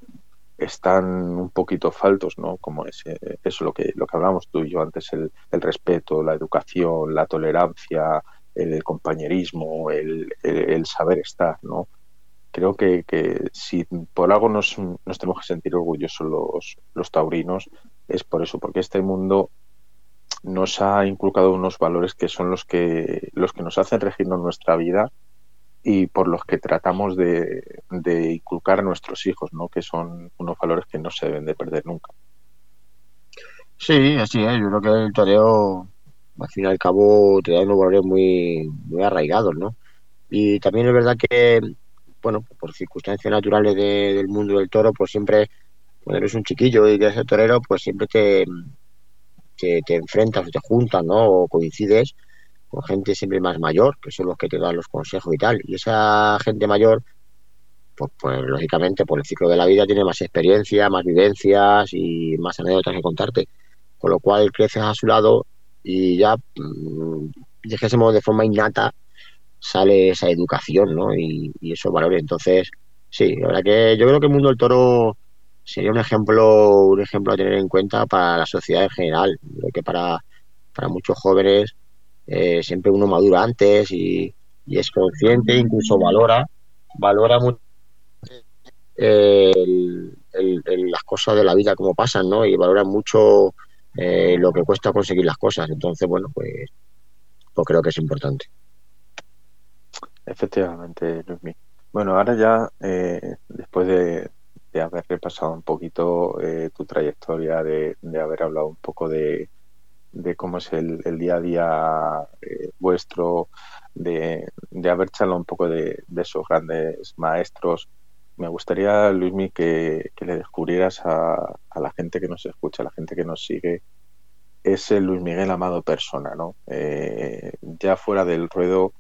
están un poquito faltos, ¿no? Como es eso lo que lo que hablamos tú y yo antes, el, el respeto, la educación, la tolerancia, el compañerismo, el, el, saber estar, ¿no? Creo que, que, si por algo nos, nos tenemos que sentir orgullosos los, los taurinos, es por eso, porque este mundo nos ha inculcado unos valores que son los que, los que nos hacen regirnos nuestra vida y por los que tratamos de, de, inculcar a nuestros hijos, ¿no? que son unos valores que no se deben de perder nunca. Sí, así es. Yo creo que el toreo, al fin y al cabo, te da unos valores muy, muy arraigados, ¿no? Y también es verdad que, bueno, por circunstancias naturales del mundo del toro, pues siempre, cuando eres un chiquillo y eres el torero, pues siempre te, te, enfrentas o te juntas, ¿no? O coincides con gente siempre más mayor, que son los que te dan los consejos y tal. Y esa gente mayor, pues, pues lógicamente por el ciclo de la vida tiene más experiencia, más vivencias y más anécdotas que contarte. Con lo cual creces a su lado y ya, mmm, dijésemos de forma innata, sale esa educación, ¿no? Y, esos valores. Entonces, sí, la verdad que yo creo que el mundo del toro sería un ejemplo, un ejemplo a tener en cuenta para la sociedad en general. Creo que para, para muchos jóvenes eh, siempre uno madura antes y, es consciente, incluso valora, valora mucho eh, el, las cosas de la vida como pasan, ¿no? Y valora mucho eh, lo que cuesta conseguir las cosas. Entonces, bueno, pues, pues creo que es importante. Efectivamente, Luismi. Bueno, ahora ya, eh, después de, de, haber repasado un poquito eh, tu trayectoria, de, de, haber hablado un poco de, de cómo es el, día a día eh, vuestro, de, haber charlado un poco de, de, esos grandes maestros, me gustaría, Luismi, que, que le descubrieras a, a, la gente que nos escucha, a la gente que nos sigue, ese Luis Miguel Amado persona, ¿no? Eh, ya fuera del ruedo,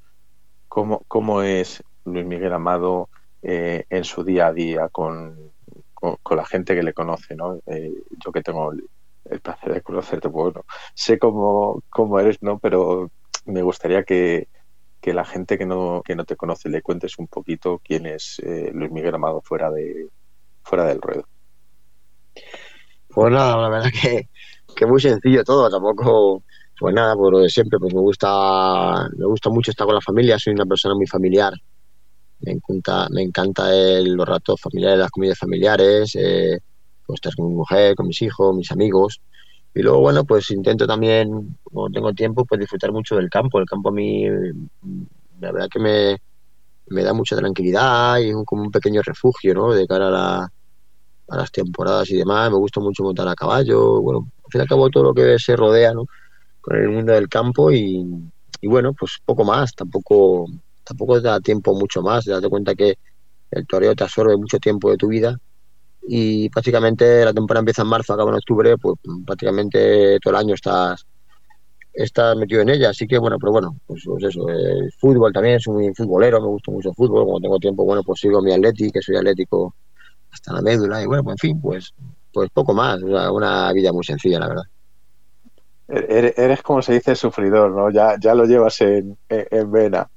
¿cómo, cómo es Luis Miguel Amado eh, en su día a día con, con, la gente que le conoce, ¿no? Eh, yo que tengo el, el, placer de conocerte, pues bueno, sé cómo, cómo eres, ¿no? Pero me gustaría que, que la gente que no, que no te conoce le cuentes un poquito quién es eh, Luis Miguel Amado fuera, de, fuera del ruedo. Pues nada, la verdad que, que muy sencillo todo, tampoco, pues nada, por lo de siempre, pues me gusta, me gusta mucho estar con la familia, soy una persona muy familiar, me encanta, me encanta el, los ratos familiares, las comidas familiares, eh, pues estar con mi mujer, con mis hijos, mis amigos, y luego, bueno, pues intento también, cuando tengo tiempo, pues disfrutar mucho del campo, el campo a mí, la verdad que me, me da mucha tranquilidad y un, como un pequeño refugio, ¿no?, de cara a las temporadas y demás, me gusta mucho montar a caballo, bueno, al fin y al cabo todo lo que se rodea ¿no? Con el mundo del campo y, bueno, pues poco más, tampoco tampoco da tiempo mucho más, te das cuenta que el toreo te absorbe mucho tiempo de tu vida y prácticamente la temporada empieza en marzo, acaba en octubre, pues prácticamente todo el año estás estás metido en ella, así que bueno, pero bueno, pues, pues eso, el fútbol también, soy muy futbolero, me gusta mucho el fútbol, cuando tengo tiempo, bueno, pues sigo mi atlético, que soy atlético hasta la médula y bueno, pues en fin, pues, pues poco más, o sea, una vida muy sencilla, la verdad. Eres, como se dice sufridor, ¿no? Ya, ya lo llevas en, en vena.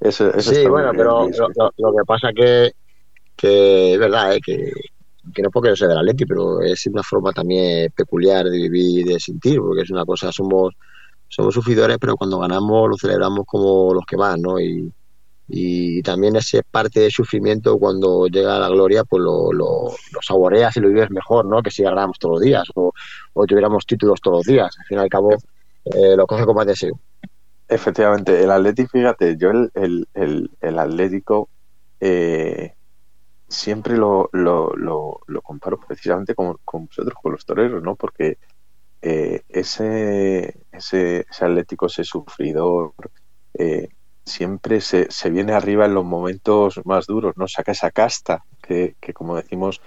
Eso, eso sí, bueno, pero lo, lo, lo, que pasa que, que es verdad, ¿eh? que, que no porque yo sea del Atleti, pero es una forma también peculiar de vivir y de sentir, porque es una cosa, somos, somos sufridores, pero cuando ganamos lo celebramos como los que más, ¿no? Y, y también ese parte de sufrimiento cuando llega la gloria pues lo, lo, lo, saboreas y lo vives mejor ¿no? que si ganáramos todos los días o, tuviéramos títulos todos los días. Al fin y al cabo eh, lo coge con más deseo. Efectivamente el Atlético fíjate yo el, el, el, Atlético eh, siempre lo, lo, comparo precisamente con, con vosotros con los toreros no porque eh, ese, ese, ese Atlético ese sufridor eh, siempre se, se, viene arriba en los momentos más duros, ¿no? Saca esa casta que, que como decimos,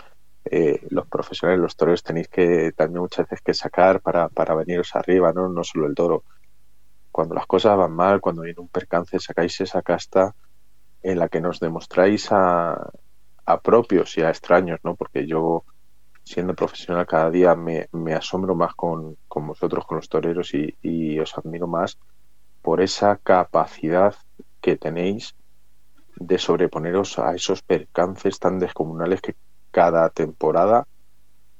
eh, los profesionales, los toreros tenéis que también muchas veces que sacar para, para veniros arriba, ¿no? No solo el toro. Cuando las cosas van mal, cuando viene un percance, sacáis esa casta en la que nos demostráis a, a propios y a extraños, ¿no? Porque yo, siendo profesional, cada día me, me asombro más con, con vosotros, con los toreros, y, y os admiro más por esa capacidad que tenéis de sobreponeros a esos percances tan descomunales que, cada temporada.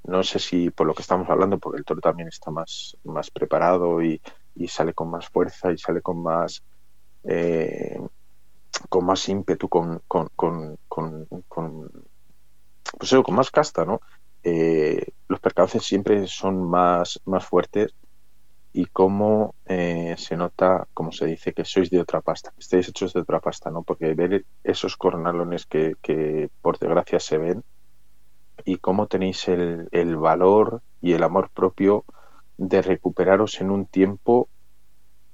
No sé si por lo que estamos hablando, porque el toro también está más, más preparado y, y sale con más fuerza y sale con más eh, con más ímpetu, con, con, con, con, pues con más casta, ¿no? Eh, los percances siempre son más, más fuertes y cómo eh, se nota, como se dice, que sois de otra pasta, que estáis hechos de otra pasta, ¿no? Porque ver esos cornalones que, que por desgracia se ven y cómo tenéis el, el valor y el amor propio de recuperaros en un tiempo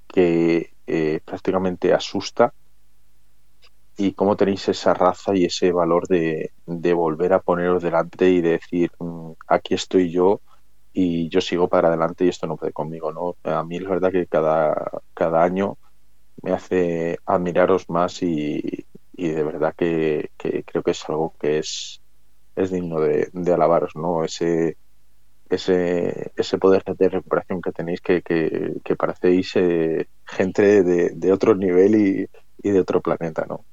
que eh, prácticamente asusta y cómo tenéis esa raza y ese valor de, de volver a poneros delante y decir mm, aquí estoy yo y yo sigo para adelante y esto no puede conmigo no a mí es verdad que cada cada año me hace admiraros más y, y de verdad que, que, creo que es algo que es es digno de, de alabaros no ese ese, ese poder de recuperación que tenéis que, que, parecéis eh, gente de, de, otro nivel y, y, de otro planeta, ¿no?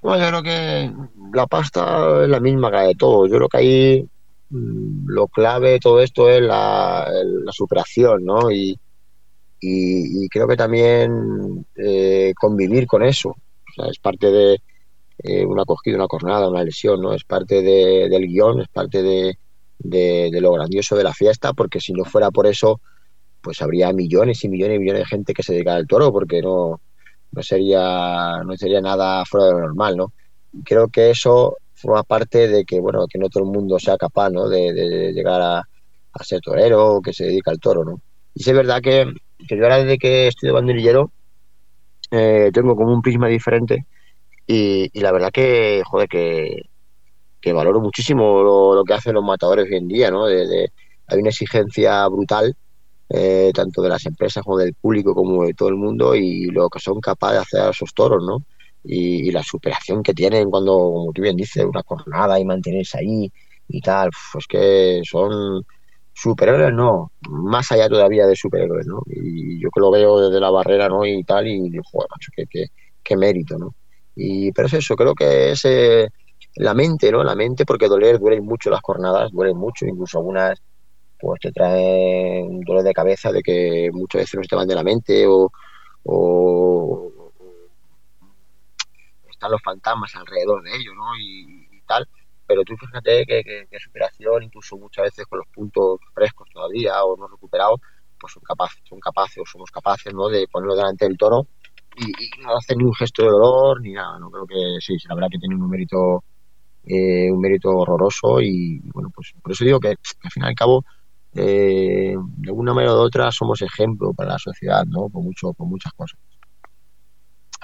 Bueno, yo creo que la pasta es la misma que de todo. Yo creo que ahí lo clave de todo esto es la, superación, ¿no? Y, creo que también eh, convivir con eso. Es parte de eh, una cogida, una cornada, una lesión, ¿no? Es parte de, del guion, es parte de, lo grandioso de la fiesta, porque si no fuera por eso, pues habría millones y millones y millones de gente que se dedicara al toro, porque no, no sería, no sería nada fuera de lo normal, ¿no? Creo que eso forma parte de que, bueno, que no todo el mundo sea capaz, ¿no? De, llegar a, a, ser torero o que se dedica al toro, ¿no? Y es verdad que, que yo ahora desde que estoy de banderillero eh, tengo como un prisma diferente y, la verdad que, joder, que, que valoro muchísimo lo, que hacen los matadores hoy en día, ¿no? Hay una exigencia brutal, eh, tanto de las empresas como del público, como de todo el mundo, y lo que son capaces de hacer a esos toros, ¿no? Y, la superación que tienen cuando, como tú bien dices, una jornada y mantenerse ahí y tal, pues que son superhéroes, no, más allá todavía de superhéroes, ¿no? Y yo que lo veo desde la barrera, ¿no? Y tal, y digo, joder, macho, qué, mérito, ¿no? Y, pero es eso, creo que ese la mente, ¿no? La mente, porque doler, duelen mucho las jornadas, duelen mucho, incluso algunas pues te traen dolor de cabeza de que muchas veces no se te van de la mente o están los fantasmas alrededor de ellos, ¿no? Y, tal, pero tú fíjate que, que, que, superación, incluso muchas veces con los puntos frescos todavía o no recuperados, pues son capaces, son capaces o somos capaces, ¿no? De ponerlo delante del toro y, y no hacer ni un gesto de dolor ni nada, ¿no? Creo que sí, la verdad que tiene un mérito eh, un mérito horroroso y, bueno, pues por eso digo que, al fin y al cabo, eh, de alguna manera u otra somos ejemplo para la sociedad, ¿no? Por, mucho, por muchas cosas.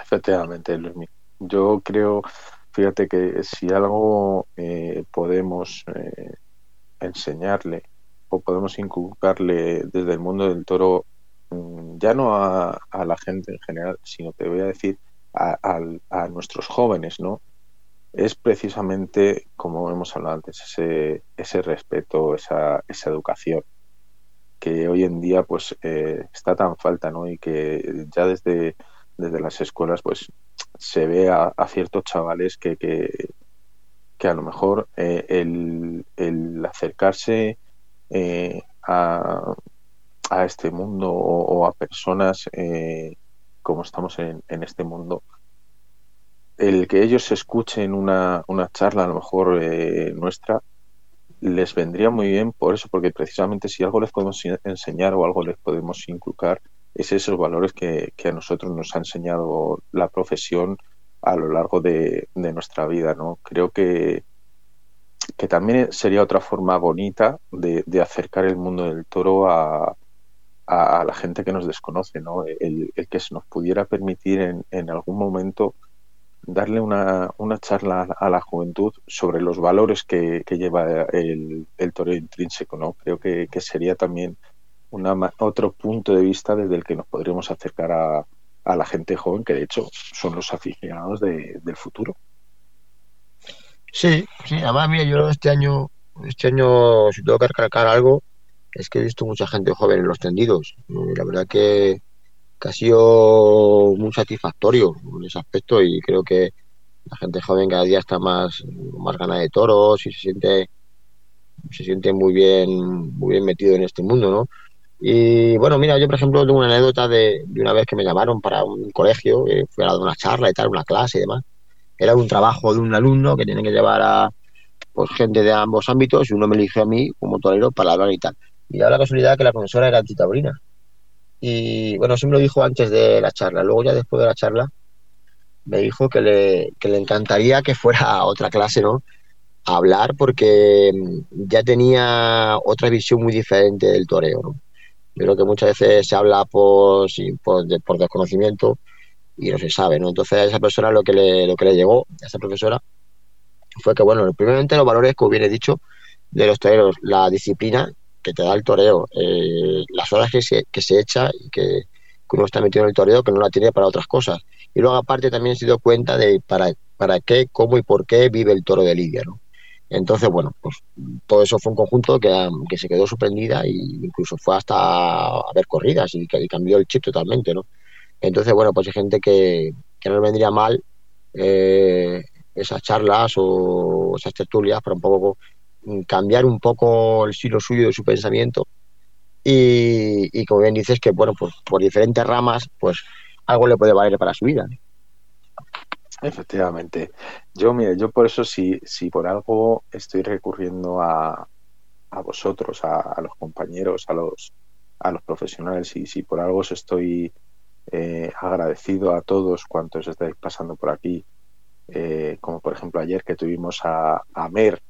Efectivamente, Luis. Yo creo, fíjate que si algo eh, podemos eh, enseñarle o podemos inculcarle desde el mundo del toro, mm, ya no a, la gente en general, sino te voy a decir a, a, a nuestros jóvenes, ¿no? es precisamente, como hemos hablado antes, ese, ese respeto, esa, esa educación que hoy en día pues eh, está tan falta, ¿no? Y que ya desde, desde las escuelas pues se ve a, ciertos chavales que, que, que, a lo mejor eh, el, el, acercarse eh, a, a, este mundo o, o a personas eh, como estamos en, en este mundo el que ellos escuchen una, una charla, a lo mejor eh, nuestra, les vendría muy bien por eso, porque precisamente si algo les podemos enseñar o algo les podemos inculcar, es esos valores que, que a nosotros nos ha enseñado la profesión a lo largo de, de nuestra vida. ¿no? Creo que, que también sería otra forma bonita de, de acercar el mundo del toro a, a, la gente que nos desconoce, ¿no? el, el que se nos pudiera permitir en, en algún momento darle una, una, charla a la juventud sobre los valores que, que lleva el, el intrínseco. ¿no? Creo que, que sería también una, otro punto de vista desde el que nos podríamos acercar a, a la gente joven, que de hecho son los aficionados de, del futuro. Sí, sí, además, mira, yo este año, este año, si tengo que recalcar algo, es que he visto mucha gente joven en los tendidos. La verdad que, que ha sido muy satisfactorio en ese aspecto y creo que, La gente joven cada día está más, más gana de toros y se siente, se siente muy bien, muy bien metido en este mundo, ¿no? Y bueno, mira, yo por ejemplo tengo una anécdota de, una vez que me llamaron para un colegio, eh, fui a dar una charla y tal, una clase y demás. Era un trabajo de un alumno que tiene que llevar a pues, gente de ambos ámbitos y uno me eligió a mí como torero para hablar y tal. Y da la casualidad que la profesora era antitaurina. Y bueno, eso me lo dijo antes de la charla. Luego ya después de la charla me dijo que le, que le encantaría que fuera a otra clase, ¿no? A hablar porque mm, ya tenía otra visión muy diferente del toreo, ¿no? Yo creo que muchas veces se habla por, por, de- por desconocimiento y no se sabe, ¿no? Entonces a esa persona lo que le, lo que le llegó, a esa profesora, fue que, bueno, primeramente los valores, como bien dicho, de los toreros, la disciplina que te da el toreo, eh, las horas que se, que se echa y que, que uno está metido en el toreo que no la tiene para otras cosas. Y luego aparte también se dio cuenta de para, para qué, cómo y por qué vive el toro de Lidia, ¿no? Entonces, bueno, pues todo eso fue un conjunto que, que se quedó sorprendida e incluso fue hasta a ver corridas y, cambió el chip totalmente, ¿no? Entonces, bueno, pues hay gente que, que no le vendría mal eh, esas charlas o esas tertulias para un poco cambiar un poco el estilo suyo de su pensamiento y, y como bien dices que bueno pues por diferentes ramas pues algo le puede valer para su vida. Efectivamente. Yo, mire, yo por eso si, si por algo estoy recurriendo a, a vosotros, a, a los compañeros, a los, a los profesionales, y si por algo os estoy eh, agradecido a todos cuantos estáis pasando por aquí, eh, como por ejemplo ayer que tuvimos a, a Mer,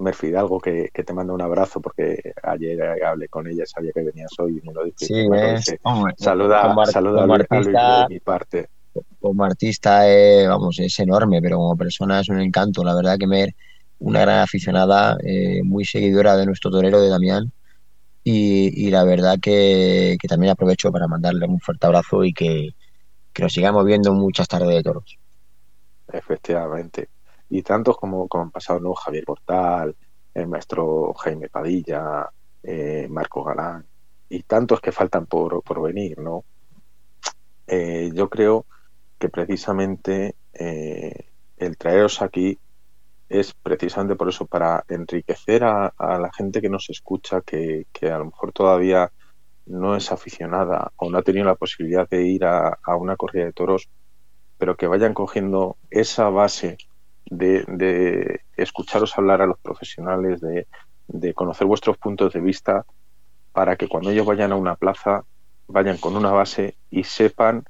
Mer Fidalgo, que, que te manda un abrazo porque ayer hablé con ella, sabía que venías hoy y me lo dije. Sí, es, hombre, Saluda, saluda a Luis- a Luis de mi parte. Como artista vamos es enorme pero como persona es un encanto la verdad que Mer una gran aficionada eh, muy seguidora de nuestro torero de Damián y, la verdad que, que también aprovecho para mandarle un fuerte abrazo y que, que nos sigamos viendo muchas tardes de toros Efectivamente. Y tantos como, como han pasado, ¿no? Javier Portal, el maestro Jaime Padilla, eh, Marco Galán, y tantos que faltan por, por venir, ¿no? Eh, yo creo que precisamente eh, el traeros aquí es precisamente por eso, para enriquecer a, la gente que nos escucha, que, que a lo mejor todavía no es aficionada o no ha tenido la posibilidad de ir a, a una corrida de toros, pero que vayan cogiendo esa base de, de escucharos hablar a los profesionales, de, de conocer vuestros puntos de vista, para que cuando ellos vayan a una plaza vayan con una base y sepan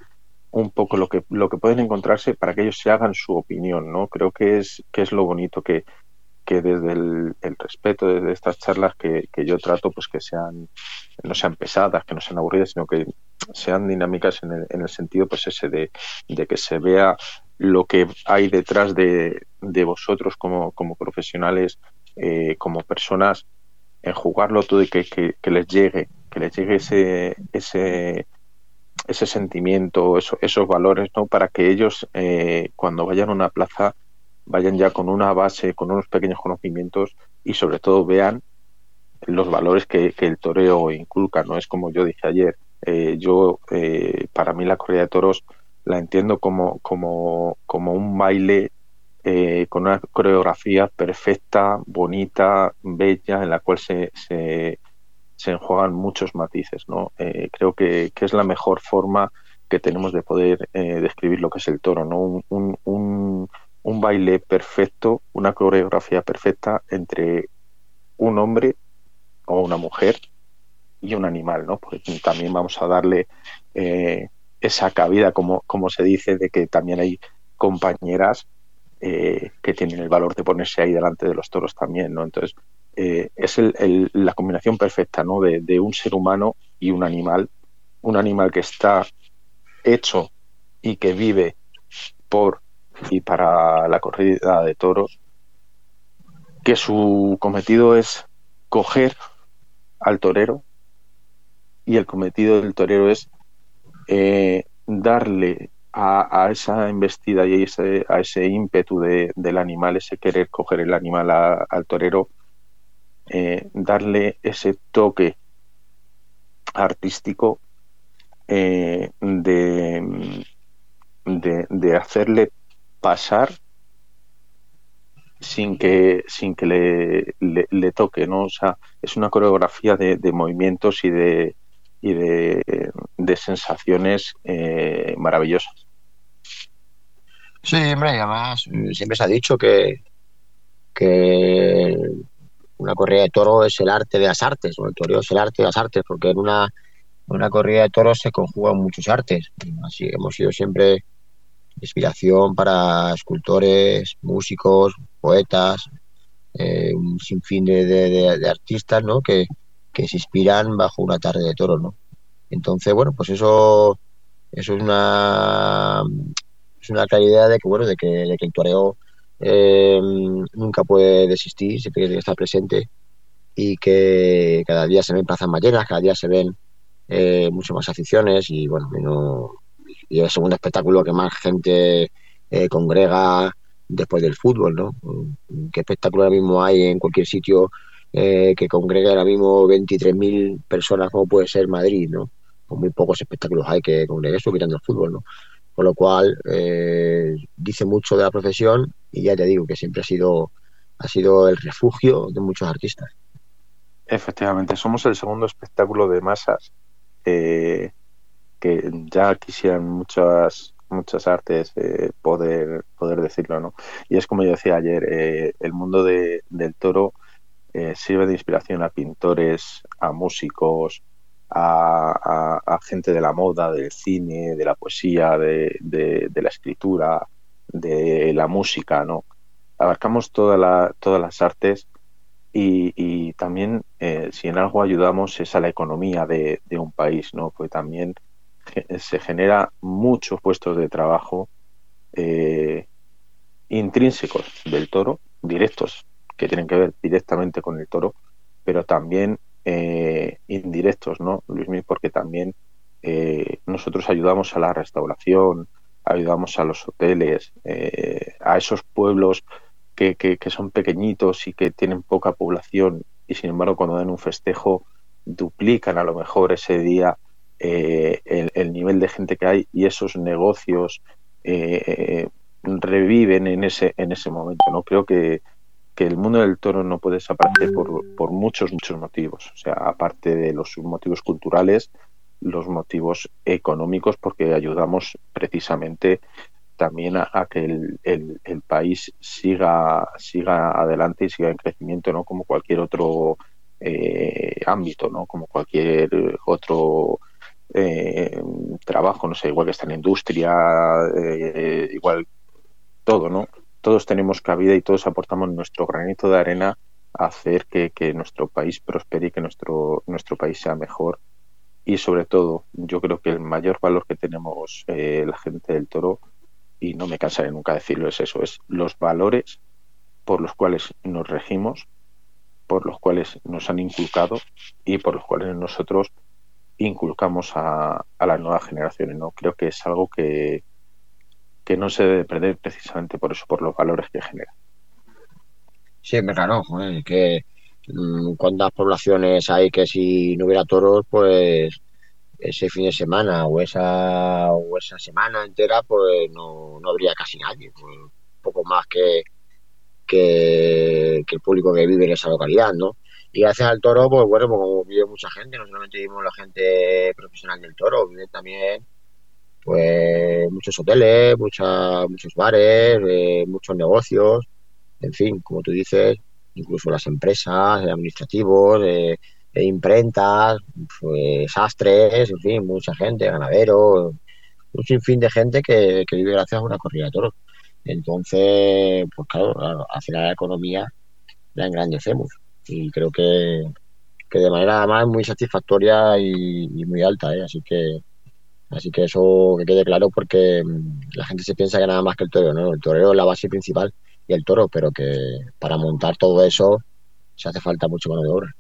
un poco lo que lo que pueden encontrarse para que ellos se hagan su opinión, ¿no? Creo que es que es lo bonito que, que desde el, respeto, desde estas charlas que, que yo trato, pues que sean no sean pesadas, que no sean aburridas, sino que sean dinámicas en el, en el sentido pues ese de, de que se vea lo que hay detrás de, de vosotros como, como profesionales, eh, como personas, en jugarlo todo y que, que, que les llegue, que les llegue ese, ese, ese sentimiento, eso, esos valores, ¿no? Para que ellos, eh, cuando vayan a una plaza, vayan ya con una base, con unos pequeños conocimientos y sobre todo vean los valores que, el toreo inculca, ¿no? Es como yo dije ayer, eh, yo, eh, para mí la corrida de toros la entiendo como, como, como un baile eh, con una coreografía perfecta, bonita, bella, en la cual se, se, se enjuagan muchos matices, ¿no? Eh, creo que, que, es la mejor forma que tenemos de poder eh, describir lo que es el toro, ¿no? Un, un, baile perfecto, una coreografía perfecta entre un hombre o una mujer y un animal, ¿no? Porque también vamos a darle eh, esa cabida, como, como se dice, de que también hay compañeras eh, que tienen el valor de ponerse ahí delante de los toros también, ¿no? Entonces, eh, es la combinación perfecta, ¿no? De, de, un ser humano y un animal, un animal que está hecho y que vive por y para la corrida de toros, que su cometido es coger al torero y el cometido del torero es eh, darle a, a, esa embestida y ese, a ese ímpetu de, del animal, ese querer coger el animal a, al torero, eh, darle ese toque artístico eh, de, de, hacerle pasar sin que sin que le, le, toque, ¿no? O sea, es una coreografía de, de movimientos y de y de, de sensaciones eh, maravillosas. Sí, hombre, además mm, siempre se ha dicho que, que una corrida de toro es el arte de las artes, o el toreo es el arte de las artes, porque en una, una corrida de toros se conjugan muchos artes. Así hemos sido siempre inspiración para escultores, músicos, poetas, eh, un sinfín de, de, artistas ¿no? que, que, se inspiran bajo una tarde de toro. ¿no? Entonces, bueno, pues eso, eso es una es una claridad de que bueno de que, de que el toreo eh, nunca puede desistir, siempre tiene que estar presente y que cada día se ven plazas más llenas, cada día se ven eh, mucho más aficiones y bueno, y, es el segundo espectáculo que más gente eh, congrega después del fútbol, ¿no? ¿Qué espectáculo ahora mismo hay en cualquier sitio eh, que congregue ahora mismo 23.000 personas como puede ser Madrid, ¿no? Con muy pocos espectáculos hay que congregar eso quitando el fútbol, ¿no? Con lo cual eh, dice mucho de la profesión y ya te digo que siempre ha sido, ha sido el refugio de muchos artistas. Efectivamente, somos el segundo espectáculo de masas eh, que ya quisieran muchas muchas artes eh, poder poder decirlo no y es como yo decía ayer el mundo del toro sirve de inspiración a pintores a músicos a, gente de la moda, del cine, de la poesía, de, la escritura, de la música, ¿no? Abarcamos todas las artes y, también eh, si en algo ayudamos es a la economía de, un país, ¿no? Pues también se genera muchos puestos de trabajo eh, intrínsecos del toro, directos, que tienen que ver directamente con el toro, pero también eh, indirectos, ¿no, Luismi? Porque también eh, nosotros ayudamos a la restauración, ayudamos a los hoteles, eh, a esos pueblos que, son pequeñitos y que tienen poca población y sin embargo cuando dan un festejo duplican a lo mejor ese día el, el, nivel de gente que hay y esos negocios reviven en ese en ese momento no creo que que el mundo del toro no puede desaparecer por, por muchos, muchos motivos. O sea, aparte de los motivos culturales, los motivos económicos, porque ayudamos precisamente también a, que el, el, país siga, siga adelante y siga en crecimiento, ¿no? Como cualquier otro eh, ámbito, ¿no? Como cualquier otro eh, trabajo, no sé, igual que está en la industria, eh, igual todo, ¿no? Todos tenemos cabida y todos aportamos nuestro granito de arena a hacer que, nuestro país prospere y que nuestro, nuestro país sea mejor. Y sobre todo, yo creo que el mayor valor que tenemos eh, la gente del toro, y no me cansaré nunca de decirlo, es eso, es los valores por los cuales nos regimos, por los cuales nos han inculcado y por los cuales nosotros inculcamos a, a las nuevas generaciones. ¿no? Creo que es algo que, que no se debe perder precisamente por eso, por los valores que genera. Sí, claro, que mm, cuántas poblaciones hay que si no hubiera toros, pues ese fin de semana o esa o esa semana entera, pues no, no habría casi nadie, pues, poco más que, que, el público que vive en esa localidad, ¿no? Y gracias al toro, pues bueno, pues como vive mucha gente, no solamente vivimos la gente profesional del toro, vive también pues muchos hoteles, muchas, muchos bares, eh, muchos negocios, en fin, como tú dices, incluso las empresas, administrativos, eh, imprentas, pues sastres, en fin, mucha gente, ganaderos, un sinfín de gente que, vive gracias a una corrida de toros. Entonces, pues claro, al final la economía la engrandecemos y creo que, que de manera además muy satisfactoria y, y muy alta, ¿eh? así que Así que eso que quede claro porque mm, la gente se piensa que nada más que el torero, ¿no? El torero es la base principal y el toro, pero que para montar todo eso se hace falta mucho mano de obra.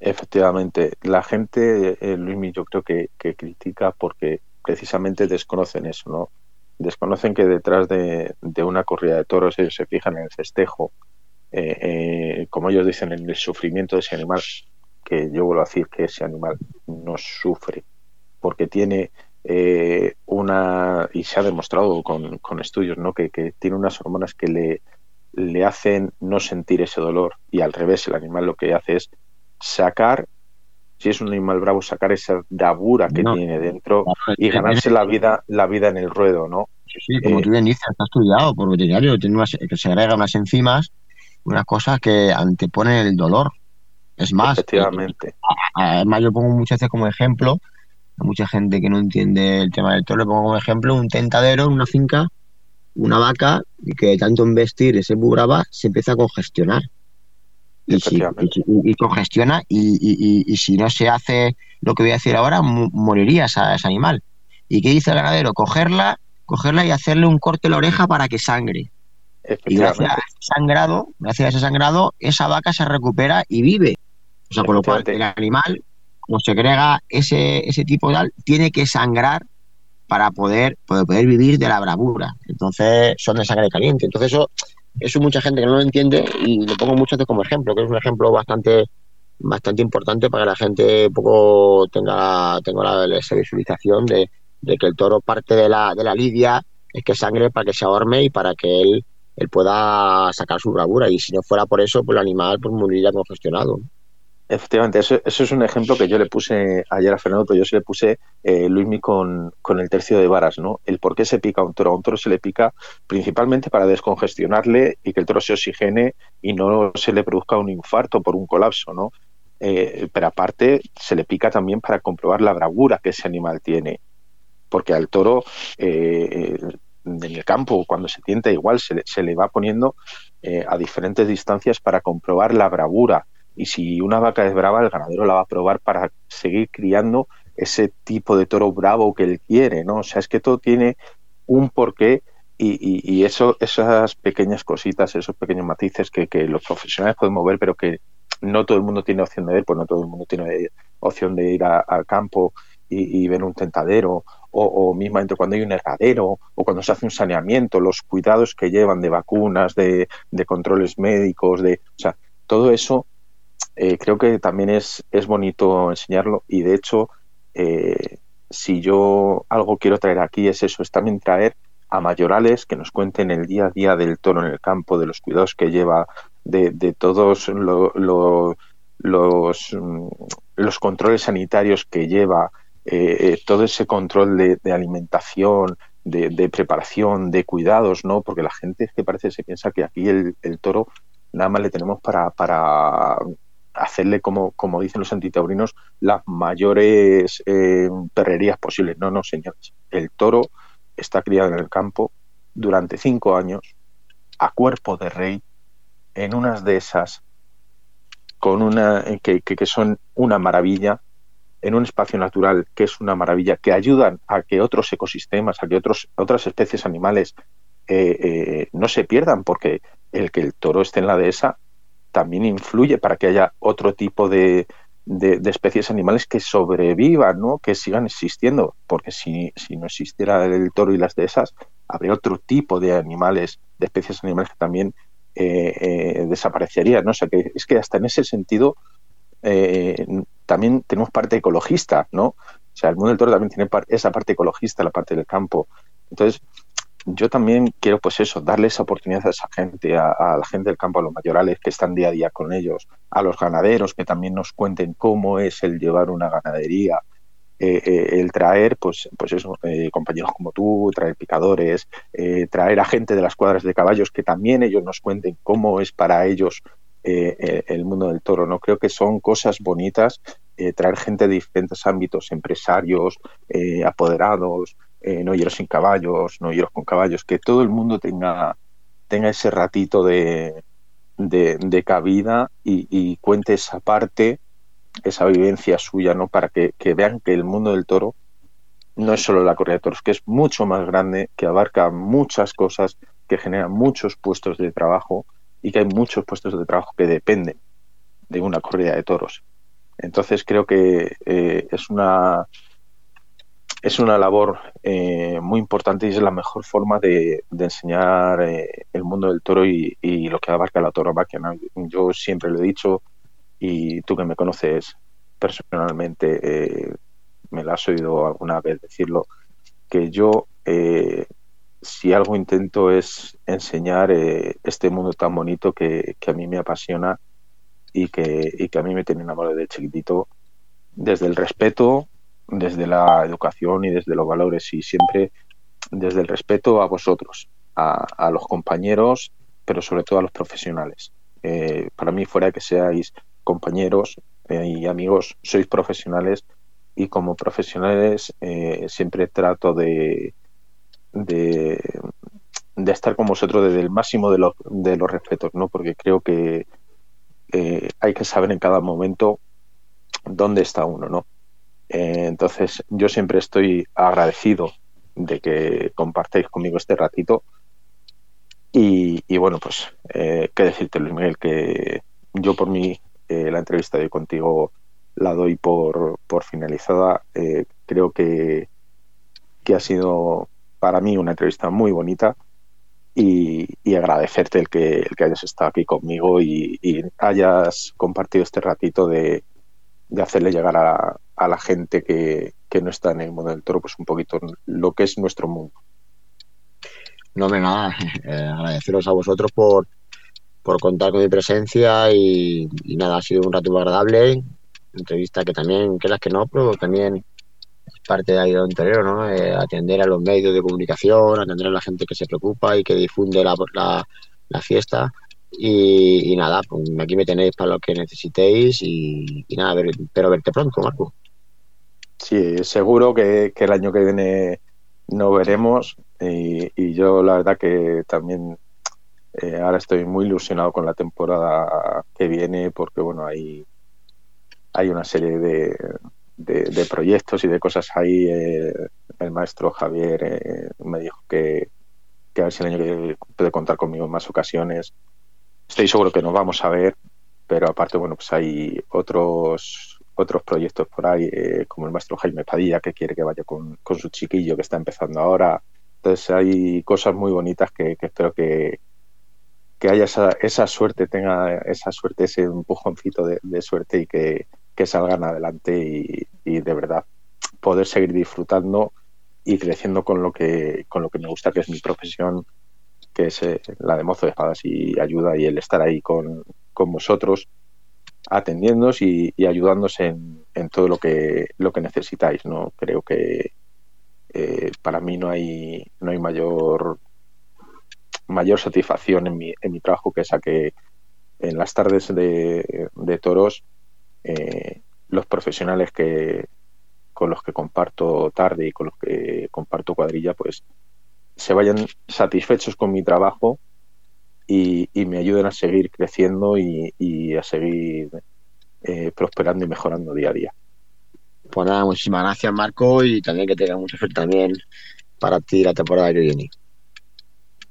Efectivamente, la gente, eh, Luis, yo creo que, critica porque precisamente desconocen eso, ¿no? Desconocen que detrás de, una corrida de toros ellos se fijan en el festejo, eh, eh, como ellos dicen, en el sufrimiento de ese animal, que yo vuelvo a decir que ese animal no sufre, porque tiene eh, una, y se ha demostrado con, estudios, ¿no? Que, tiene unas hormonas que le, le hacen no sentir ese dolor y al revés, el animal lo que hace es sacar, si es un animal bravo, sacar esa bravura que tiene dentro y ganarse la vida, la vida en el ruedo, ¿no? Sí, como eh, tú bien dices, está estudiado por veterinario, tiene que se agregan unas enzimas, unas cosas que anteponen el dolor. Es más, efectivamente. además yo pongo muchas veces como ejemplo, a mucha gente que no entiende el tema del toro, le pongo como ejemplo un tentadero en una finca, una vaca, y que tanto investir ese brava se empieza a congestionar. Y, si, y, congestiona, y, si no se hace lo que voy a decir ahora, moriría ese animal. ¿Y qué dice el ganadero? Cogerla, cogerla y hacerle un corte a la oreja para que sangre. Y gracias a ese sangrado, gracias a ese sangrado, esa vaca se recupera y vive. O sea, por lo cual el animal, como se agrega ese, ese tipo de tal, tiene que sangrar para poder, poder vivir de la bravura. Entonces, son de sangre caliente. Entonces, eso, eso mucha gente que no lo entiende y lo pongo muchas veces como ejemplo, que es un ejemplo bastante bastante importante para que la gente poco tenga, tenga la, esa visualización de, de que el toro parte de la, de la lidia es que sangre para que se ahorme y para que él, él pueda sacar su bravura. Y si no fuera por eso, pues el animal pues, moriría congestionado. Efectivamente, eso, es un ejemplo que yo le puse ayer a Fernando, pero yo se le puse, eh, Luismi, con, con el tercio de varas, ¿no? El por qué se pica a un toro. A un toro se le pica principalmente para descongestionarle y que el toro se oxigene y no se le produzca un infarto por un colapso, ¿no? Eh, pero aparte se le pica también para comprobar la bravura que ese animal tiene porque al toro eh, en el campo, cuando se tienta, igual se le, se le va poniendo eh, a diferentes distancias para comprobar la bravura. Y si una vaca es brava, el ganadero la va a probar para seguir criando ese tipo de toro bravo que él quiere, ¿no? O sea, es que todo tiene un porqué y, y, eso, esas pequeñas cositas, esos pequeños matices que, que, los profesionales podemos ver, pero que no todo el mundo tiene opción de ver, pues no todo el mundo tiene opción de ir al campo y, y, ver un tentadero o, o, mismamente cuando hay un herradero o cuando se hace un saneamiento, los cuidados que llevan de vacunas, de, de controles médicos, de, o sea, todo eso eh, creo que también es, es bonito enseñarlo y de hecho, eh, si yo algo quiero traer aquí es eso, es también traer a mayorales que nos cuenten el día a día del toro en el campo, de los cuidados que lleva, de, de todos lo, lo, los, mm, los controles sanitarios que lleva, eh, todo ese control de, alimentación, de, preparación, de cuidados, ¿no? Porque la gente es que parece, se piensa que aquí el, toro nada más le tenemos para hacerle, como, como dicen los antitaurinos, las mayores eh, perrerías posibles. No, no, señores. El toro está criado en el campo durante cinco años, a cuerpo de rey, en unas de esas, con una que, que, que son una maravilla, en un espacio natural que es una maravilla, que ayudan a que otros ecosistemas, a que otros, otras especies animales eh, eh, no se pierdan, porque el que el toro esté en la dehesa también influye para que haya otro tipo de, de, especies animales que sobrevivan, ¿no? que sigan existiendo, porque si, si no existiera el toro y las dehesas, habría otro tipo de animales, de especies animales que también eh, eh, desaparecerían. ¿no? O sea, que es que hasta en ese sentido eh, también tenemos parte ecologista, ¿no? O sea, el mundo del toro también tiene esa parte ecologista, la parte del campo. Entonces, yo también quiero, pues eso, darle esa oportunidad a esa gente, a, a, la gente del campo, a los mayorales que están día a día con ellos, a los ganaderos que también nos cuenten cómo es el llevar una ganadería, eh, eh, el traer, pues, pues eso, eh, compañeros como tú, traer picadores, traer a gente de las cuadras de caballos que también ellos nos cuenten cómo es para ellos el mundo del toro. No creo que son cosas bonitas traer gente de diferentes ámbitos, empresarios, apoderados, eh, noyeros sin caballos, noyeros con caballos, que todo el mundo tenga, tenga ese ratito de, de, cabida y, cuente esa parte, esa vivencia suya, ¿no? Para que, que vean que el mundo del toro no es solo la corrida de toros, que es mucho más grande, que abarca muchas cosas, que genera muchos puestos de trabajo y que hay muchos puestos de trabajo que dependen de una corrida de toros. Entonces creo que eh, es una es una labor eh, muy importante y es la mejor forma de, de enseñar eh, el mundo del toro y, y, lo que abarca la tauromaquia. ¿no? Yo siempre lo he dicho y tú que me conoces personalmente eh, me lo has oído alguna vez decirlo que yo si algo intento es enseñar eh, este mundo tan bonito que, a mí me apasiona y que, y que a mí me tiene enamorado de chiquitito, desde el respeto, desde la educación y desde los valores y siempre desde el respeto a vosotros, a, los compañeros, pero sobre todo a los profesionales. Eh, para mí, fuera de que seáis compañeros eh, y amigos, sois profesionales y como profesionales siempre trato de, de, estar con vosotros desde el máximo de los, de los respetos, ¿no? Porque creo que eh, hay que saber en cada momento dónde está uno, ¿no? Eh, entonces, yo siempre estoy agradecido de que compartáis conmigo este ratito. Y, bueno, pues, eh, qué decirte, Luis Miguel, que yo por mí la entrevista de contigo la doy por, por finalizada. creo que, que ha sido para mí una entrevista muy bonita y, agradecerte el que, el que hayas estado aquí conmigo y, hayas compartido este ratito de, hacerle llegar a, la gente que, no está en el mundo del toro, pues un poquito lo que es nuestro mundo. No, hombre, nada, eh, agradeceros a vosotros por, por contar con mi presencia y, nada, ha sido un rato agradable, entrevista que también, que las que no, pero también parte de un torero, ¿no? Eh, atender a los medios de comunicación, atender a la gente que se preocupa y que difunde la, la, fiesta. Y, nada, pues aquí me tenéis para lo que necesitéis y, nada, ver, espero verte pronto, Marco. Sí, seguro que, el año que viene nos veremos y, yo la verdad que también eh, ahora estoy muy ilusionado con la temporada que viene porque bueno, hay, hay una serie de, de, proyectos y de cosas ahí. Eh, el maestro Javier eh, me dijo que, que, a ver si el año que puede contar conmigo en más ocasiones. Estoy seguro que nos vamos a ver, pero aparte, bueno, pues hay otros otros proyectos por ahí, eh, como el maestro Jaime Padilla, que quiere que vaya con, con, su chiquillo que está empezando ahora. Entonces hay cosas muy bonitas que, espero que, que haya esa, esa, suerte, tenga esa suerte, ese empujoncito de, de suerte y que, que salgan adelante y, de verdad poder seguir disfrutando y creciendo con lo que con lo que me gusta que es mi profesión que es eh, la de mozo de espadas y ayuda y el estar ahí con, vosotros atendiéndonos y, y ayudándonos en, todo lo que lo que necesitáis no creo que eh, para mí no hay no hay mayor mayor satisfacción en mi, en mi trabajo que esa que en las tardes de, de toros eh, los profesionales que con los que comparto tarde y con los que comparto cuadrilla, pues se vayan satisfechos con mi trabajo y, me ayuden a seguir creciendo y, a seguir eh, prosperando y mejorando día a día. Pues nada, muchísimas gracias Marco y también que tenga mucha suerte también para ti la temporada que viene.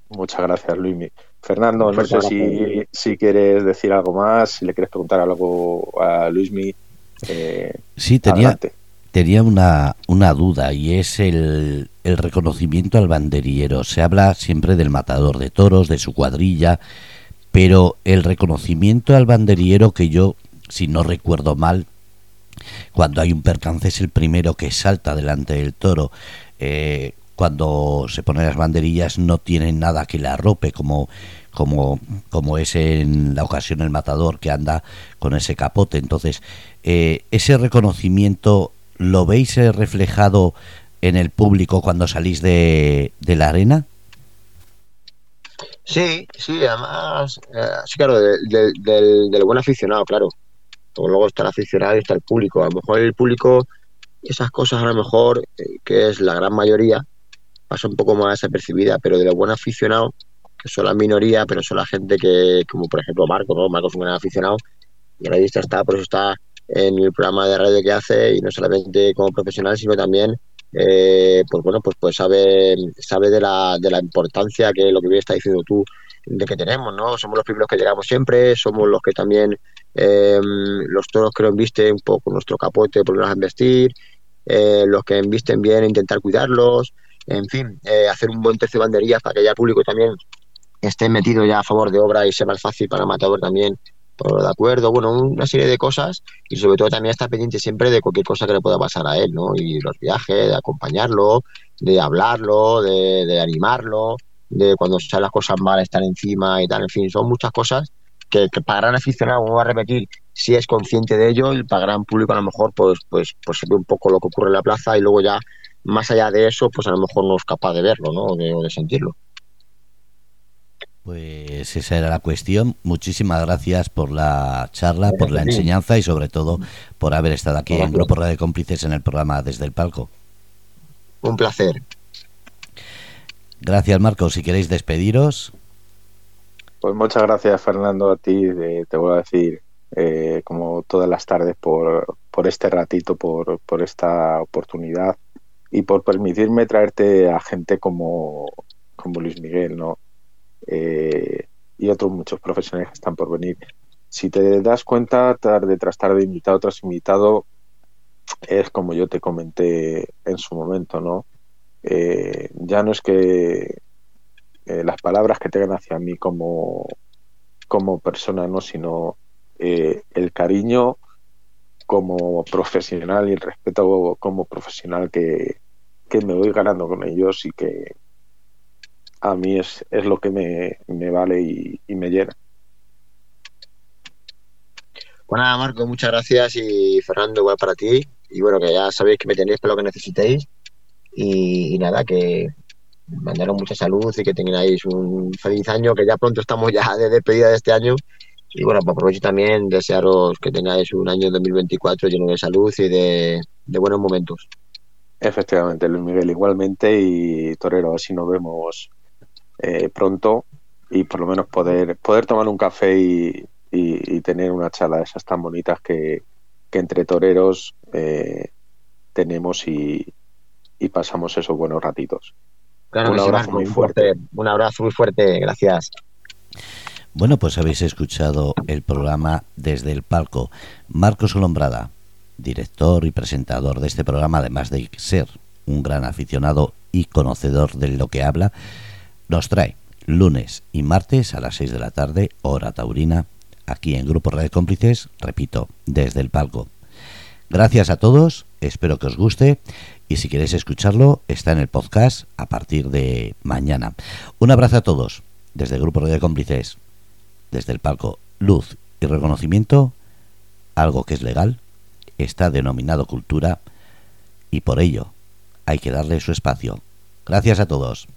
Muchas gracias Luis. Fernando, no sé si, si, quieres decir algo más, si le quieres preguntar algo a Luismi. Eh, sí, tenía, tenía una, una duda y es el, el reconocimiento al banderillero. Se habla siempre del matador de toros, de su cuadrilla, pero el reconocimiento al banderillero que yo, si no recuerdo mal, cuando hay un percance es el primero que salta delante del toro. Eh, cuando se ponen las banderillas no tienen nada que le arrope como como, como es en la ocasión el matador que anda con ese capote. Entonces, eh, ese reconocimiento lo veis eh, reflejado en el público cuando salís de, la arena. Sí, sí, además, eh, sí, claro, del, del, buen aficionado, claro. Luego está el aficionado y está el público. A lo mejor el público, esas cosas a lo mejor, que es la gran mayoría, pasa un poco más desapercibida, pero de lo buen aficionado, que son la minoría, pero son la gente que, como por ejemplo Marco, ¿no? Marco es un gran aficionado y a la vista está, por eso está en el programa de radio que hace y no solamente como profesional, sino también, eh, pues bueno, pues, pues sabe, sabe de, la, de la importancia que lo que bien está diciendo tú, de que tenemos, ¿no? Somos los primeros que llegamos siempre, somos los que también, eh, los toros que nos visten un poco nuestro capote, por a vestir, eh, los que visten bien, intentar cuidarlos, en fin, hacer un buen tercio de banderías para que haya público también esté metido ya a favor de obra y sea más fácil para el matador también todo de acuerdo, bueno, una serie de cosas y sobre todo también está pendiente siempre de cualquier cosa que le pueda pasar a él, ¿no? Y los viajes, de acompañarlo, de hablarlo, de, de animarlo, de cuando salen las cosas mal estar encima y tal, en fin, son muchas cosas que, para gran aficionado, vamos a repetir, si es consciente de ello y para gran público a lo mejor pues, pues, pues ve un poco lo que ocurre en la plaza y luego ya más allá de eso, pues a lo mejor no es capaz de verlo, ¿no? O de, de sentirlo. Pues esa era la cuestión. Muchísimas gracias por la charla, por la enseñanza y sobre todo por haber estado aquí en Grupo Radio Cómplices en el programa Desde el Palco. Un placer. Gracias, Marcos. Si queréis despediros. Pues muchas gracias, Fernando, a ti. De, te voy a decir, eh, como todas las tardes, por, por este ratito, por, por esta oportunidad y por permitirme traerte a gente como, como Luis Miguel, ¿no? Eh, y otros muchos profesionales que están por venir. Si te das cuenta, tarde tras tarde, invitado tras invitado, es como yo te comenté en su momento, ¿no? Eh, ya no es que eh, las palabras que tengan hacia mí como, como persona, ¿no? Sino eh, el cariño como profesional y el respeto como profesional que, que me voy ganando con ellos y que a mí es, es lo que me, me vale y, y, me llena. Pues nada, Marco, muchas gracias y Fernando, igual para ti. Y bueno, que ya sabéis que me tenéis para lo que necesitéis. Y, y nada, que mandaros mucha salud y que tengáis un feliz año, que ya pronto estamos ya de despedida de este año. Y bueno, pues aprovecho también desearos que tengáis un año 2024 lleno de salud y de, de buenos momentos. Efectivamente, Luis Miguel, igualmente. Y Torero, así nos vemos eh, pronto y por lo menos poder, poder tomar un café y, y, y tener una charla de esas tan bonitas que, que entre toreros eh, tenemos y, y, pasamos esos buenos ratitos. Claro un abrazo muy fuerte. fuerte. Un abrazo muy fuerte, gracias. Bueno, pues habéis escuchado el programa desde el palco. Marcos Olombrada, director y presentador de este programa, además de ser un gran aficionado y conocedor de lo que habla, nos trae lunes y martes a las 6 de la tarde, hora taurina, aquí en Grupo Radio Cómplices, repito, desde el palco. Gracias a todos, espero que os guste y si queréis escucharlo, está en el podcast a partir de mañana. Un abrazo a todos, desde Grupo Radio Cómplices, desde el palco, luz y reconocimiento, algo que es legal, está denominado cultura y por ello hay que darle su espacio. Gracias a todos.